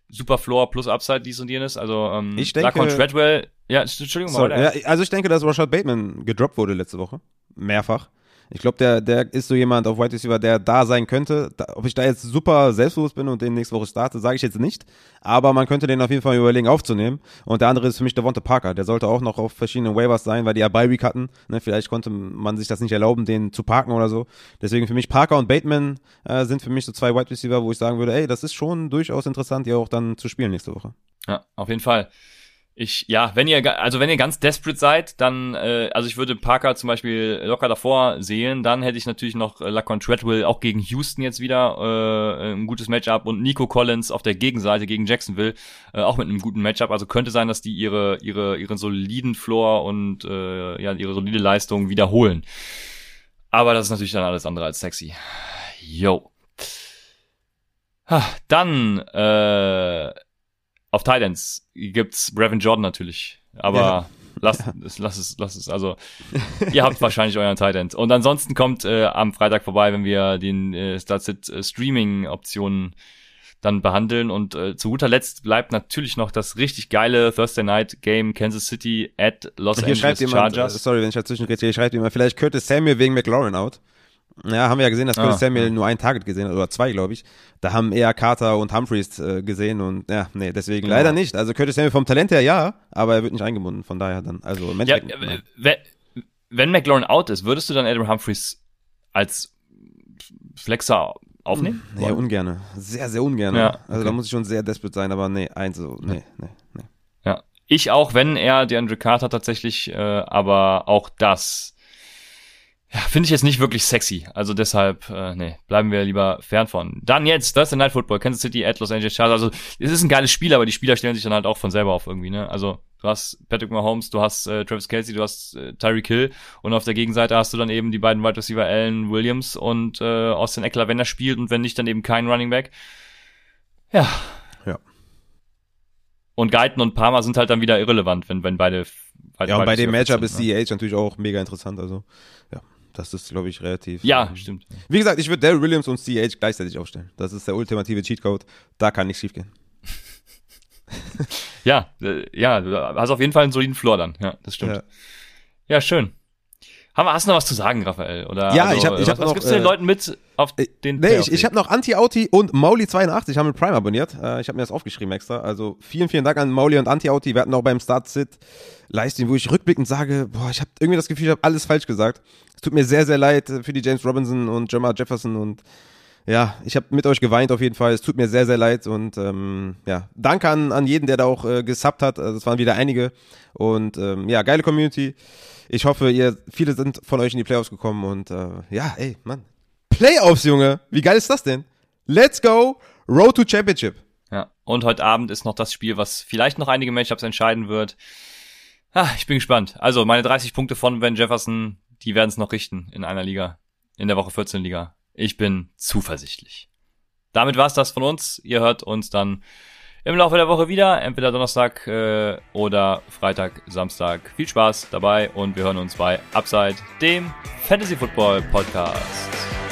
super Floor plus Upside, dies und jenes. Also ähm, Ich denke- Laquan Treadwell, ja, Entschuldigung, mal Sorry. weiter. Ja, also ich denke, dass Rashad Bateman gedroppt wurde letzte Woche. Mehrfach. Ich glaube, der, der ist so jemand auf Wide Receiver, der da sein könnte. Da, ob ich da jetzt super selbstbewusst bin und den nächste Woche starte, sage ich jetzt nicht. Aber man könnte den auf jeden Fall überlegen aufzunehmen. Und der andere ist für mich Devonta Parker. Der sollte auch noch auf verschiedenen Waivers sein, weil die ja Bye Week hatten. Ne, vielleicht konnte man sich das nicht erlauben, den zu parken oder so. Deswegen für mich Parker und Bateman äh, sind für mich so zwei Wide Receiver, wo ich sagen würde, ey, das ist schon durchaus interessant, die auch dann zu spielen nächste Woche. Ja, auf jeden Fall. Ich, ja, wenn ihr, also wenn ihr ganz desperate seid, dann, äh, also ich würde Parker zum Beispiel locker davor sehen, dann hätte ich natürlich noch äh, Laquan Treadwell auch gegen Houston jetzt wieder, äh, ein gutes Matchup und Nico Collins auf der Gegenseite gegen Jacksonville, äh, auch mit einem guten Matchup. Also könnte sein, dass die ihre, ihre, ihren soliden Floor und, äh, ja, ihre solide Leistung wiederholen. Aber das ist natürlich dann alles andere als sexy. Yo. Ha, Dann, äh, auf Titans gibt's Brevin Jordan natürlich, aber Ja. lass, [LAUGHS] es, lass es, lass es. Also ihr habt wahrscheinlich euren Titan. Und ansonsten kommt äh, am Freitag vorbei, wenn wir den äh, Startsit äh, Streaming Optionen dann behandeln und äh, zu guter Letzt bleibt natürlich noch das richtig geile Thursday Night Game Kansas City at Los Hier Angeles schreibt jemand, äh, Chargers. sorry, wenn ich dazwischen rede, hier schreibt jemand, vielleicht Curtis Samuel wegen McLaurin out. Ja, haben wir ja gesehen, dass Curtis Ah, Samuel ja. nur ein Target gesehen hat, oder zwei, glaube ich. Da haben eher Carter und Humphreys äh, gesehen und ja, nee, deswegen Genau. leider nicht. Also Curtis Samuel vom Talent her ja, aber er wird nicht eingebunden, von daher dann, also Ja, wenn, wenn McLaurin out ist, würdest du dann Adam Humphreys als Flexer aufnehmen? Nee, ungerne. Sehr, sehr ungerne. Ja, Also okay. da muss ich schon sehr desperate sein, aber nee, eins so, nee, nee, nee. Ja. Ich auch, wenn er die Andrew Carter tatsächlich, äh, aber auch das ja, finde ich jetzt nicht wirklich sexy. Also deshalb, äh, nee, bleiben wir lieber fern von. Dann jetzt, das ist der Night Football, Kansas City at Los Angeles Chargers. Also es ist ein geiles Spiel, aber die Spieler stellen sich dann halt auch von selber auf irgendwie, ne? Also du hast Patrick Mahomes, du hast äh, Travis Kelsey, du hast äh, Tyreek Hill und auf der Gegenseite hast du dann eben die beiden Wide Receiver Allen Williams und äh, Austin Eckler, wenn er spielt und wenn nicht, dann eben kein Running Back. Ja. Ja. Und Guyton und Palmer sind halt dann wieder irrelevant, wenn, wenn beide. beide Ja, und bei dem Matchup ist ne? CH natürlich auch mega interessant, also ja, das ist, glaube ich, relativ. Ja, ähm, stimmt. Wie gesagt, ich würde Daryl Williams und CH gleichzeitig aufstellen. Das ist der ultimative Cheatcode. Da kann nichts schiefgehen. [LAUGHS] Ja, äh, ja, du hast auf jeden Fall einen soliden Floor dann. Ja, das stimmt. Ja. Ja, schön. Haben wir, hast du noch was zu sagen, Raphael? Oder, Ja, ich hab- ich was, hab was noch, gibst du den äh, Leuten mit auf den Nee, ich, ich habe noch Anti-Auti und Mauli82 haben mit Prime abonniert. Äh, ich habe mir das aufgeschrieben extra. Also vielen, vielen Dank an Mauli und Anti-Auti. Wir hatten auch beim Start-Sit Livestream, wo ich rückblickend sage, boah, ich habe irgendwie das Gefühl, ich habe alles falsch gesagt. Es tut mir sehr, sehr leid äh, für die James Robinson und Jamal Jefferson und ja, ich habe mit euch geweint auf jeden Fall. Es tut mir sehr, sehr leid und ähm, ja, danke an, an jeden, der da auch äh, gesubbt hat. Also es waren wieder einige und ähm, ja, geile Community. Ich hoffe, ihr viele sind von euch in die Playoffs gekommen und äh, ja, ey, Mann. Playoffs, Junge. Wie geil ist das denn? Let's go. Road to Championship. Ja, und heute Abend ist noch das Spiel, was vielleicht noch einige Matchups entscheiden wird. Ah, ich bin gespannt. Also, meine 30 Punkte von Van Jefferson, die werden es noch richten in einer Liga. In der Woche 14 Liga. Ich bin zuversichtlich. Damit war's das von uns. Ihr hört uns dann im Laufe der Woche wieder. Entweder Donnerstag äh, oder Freitag, Samstag. Viel Spaß dabei und wir hören uns bei Upside, dem Fantasy Football Podcast.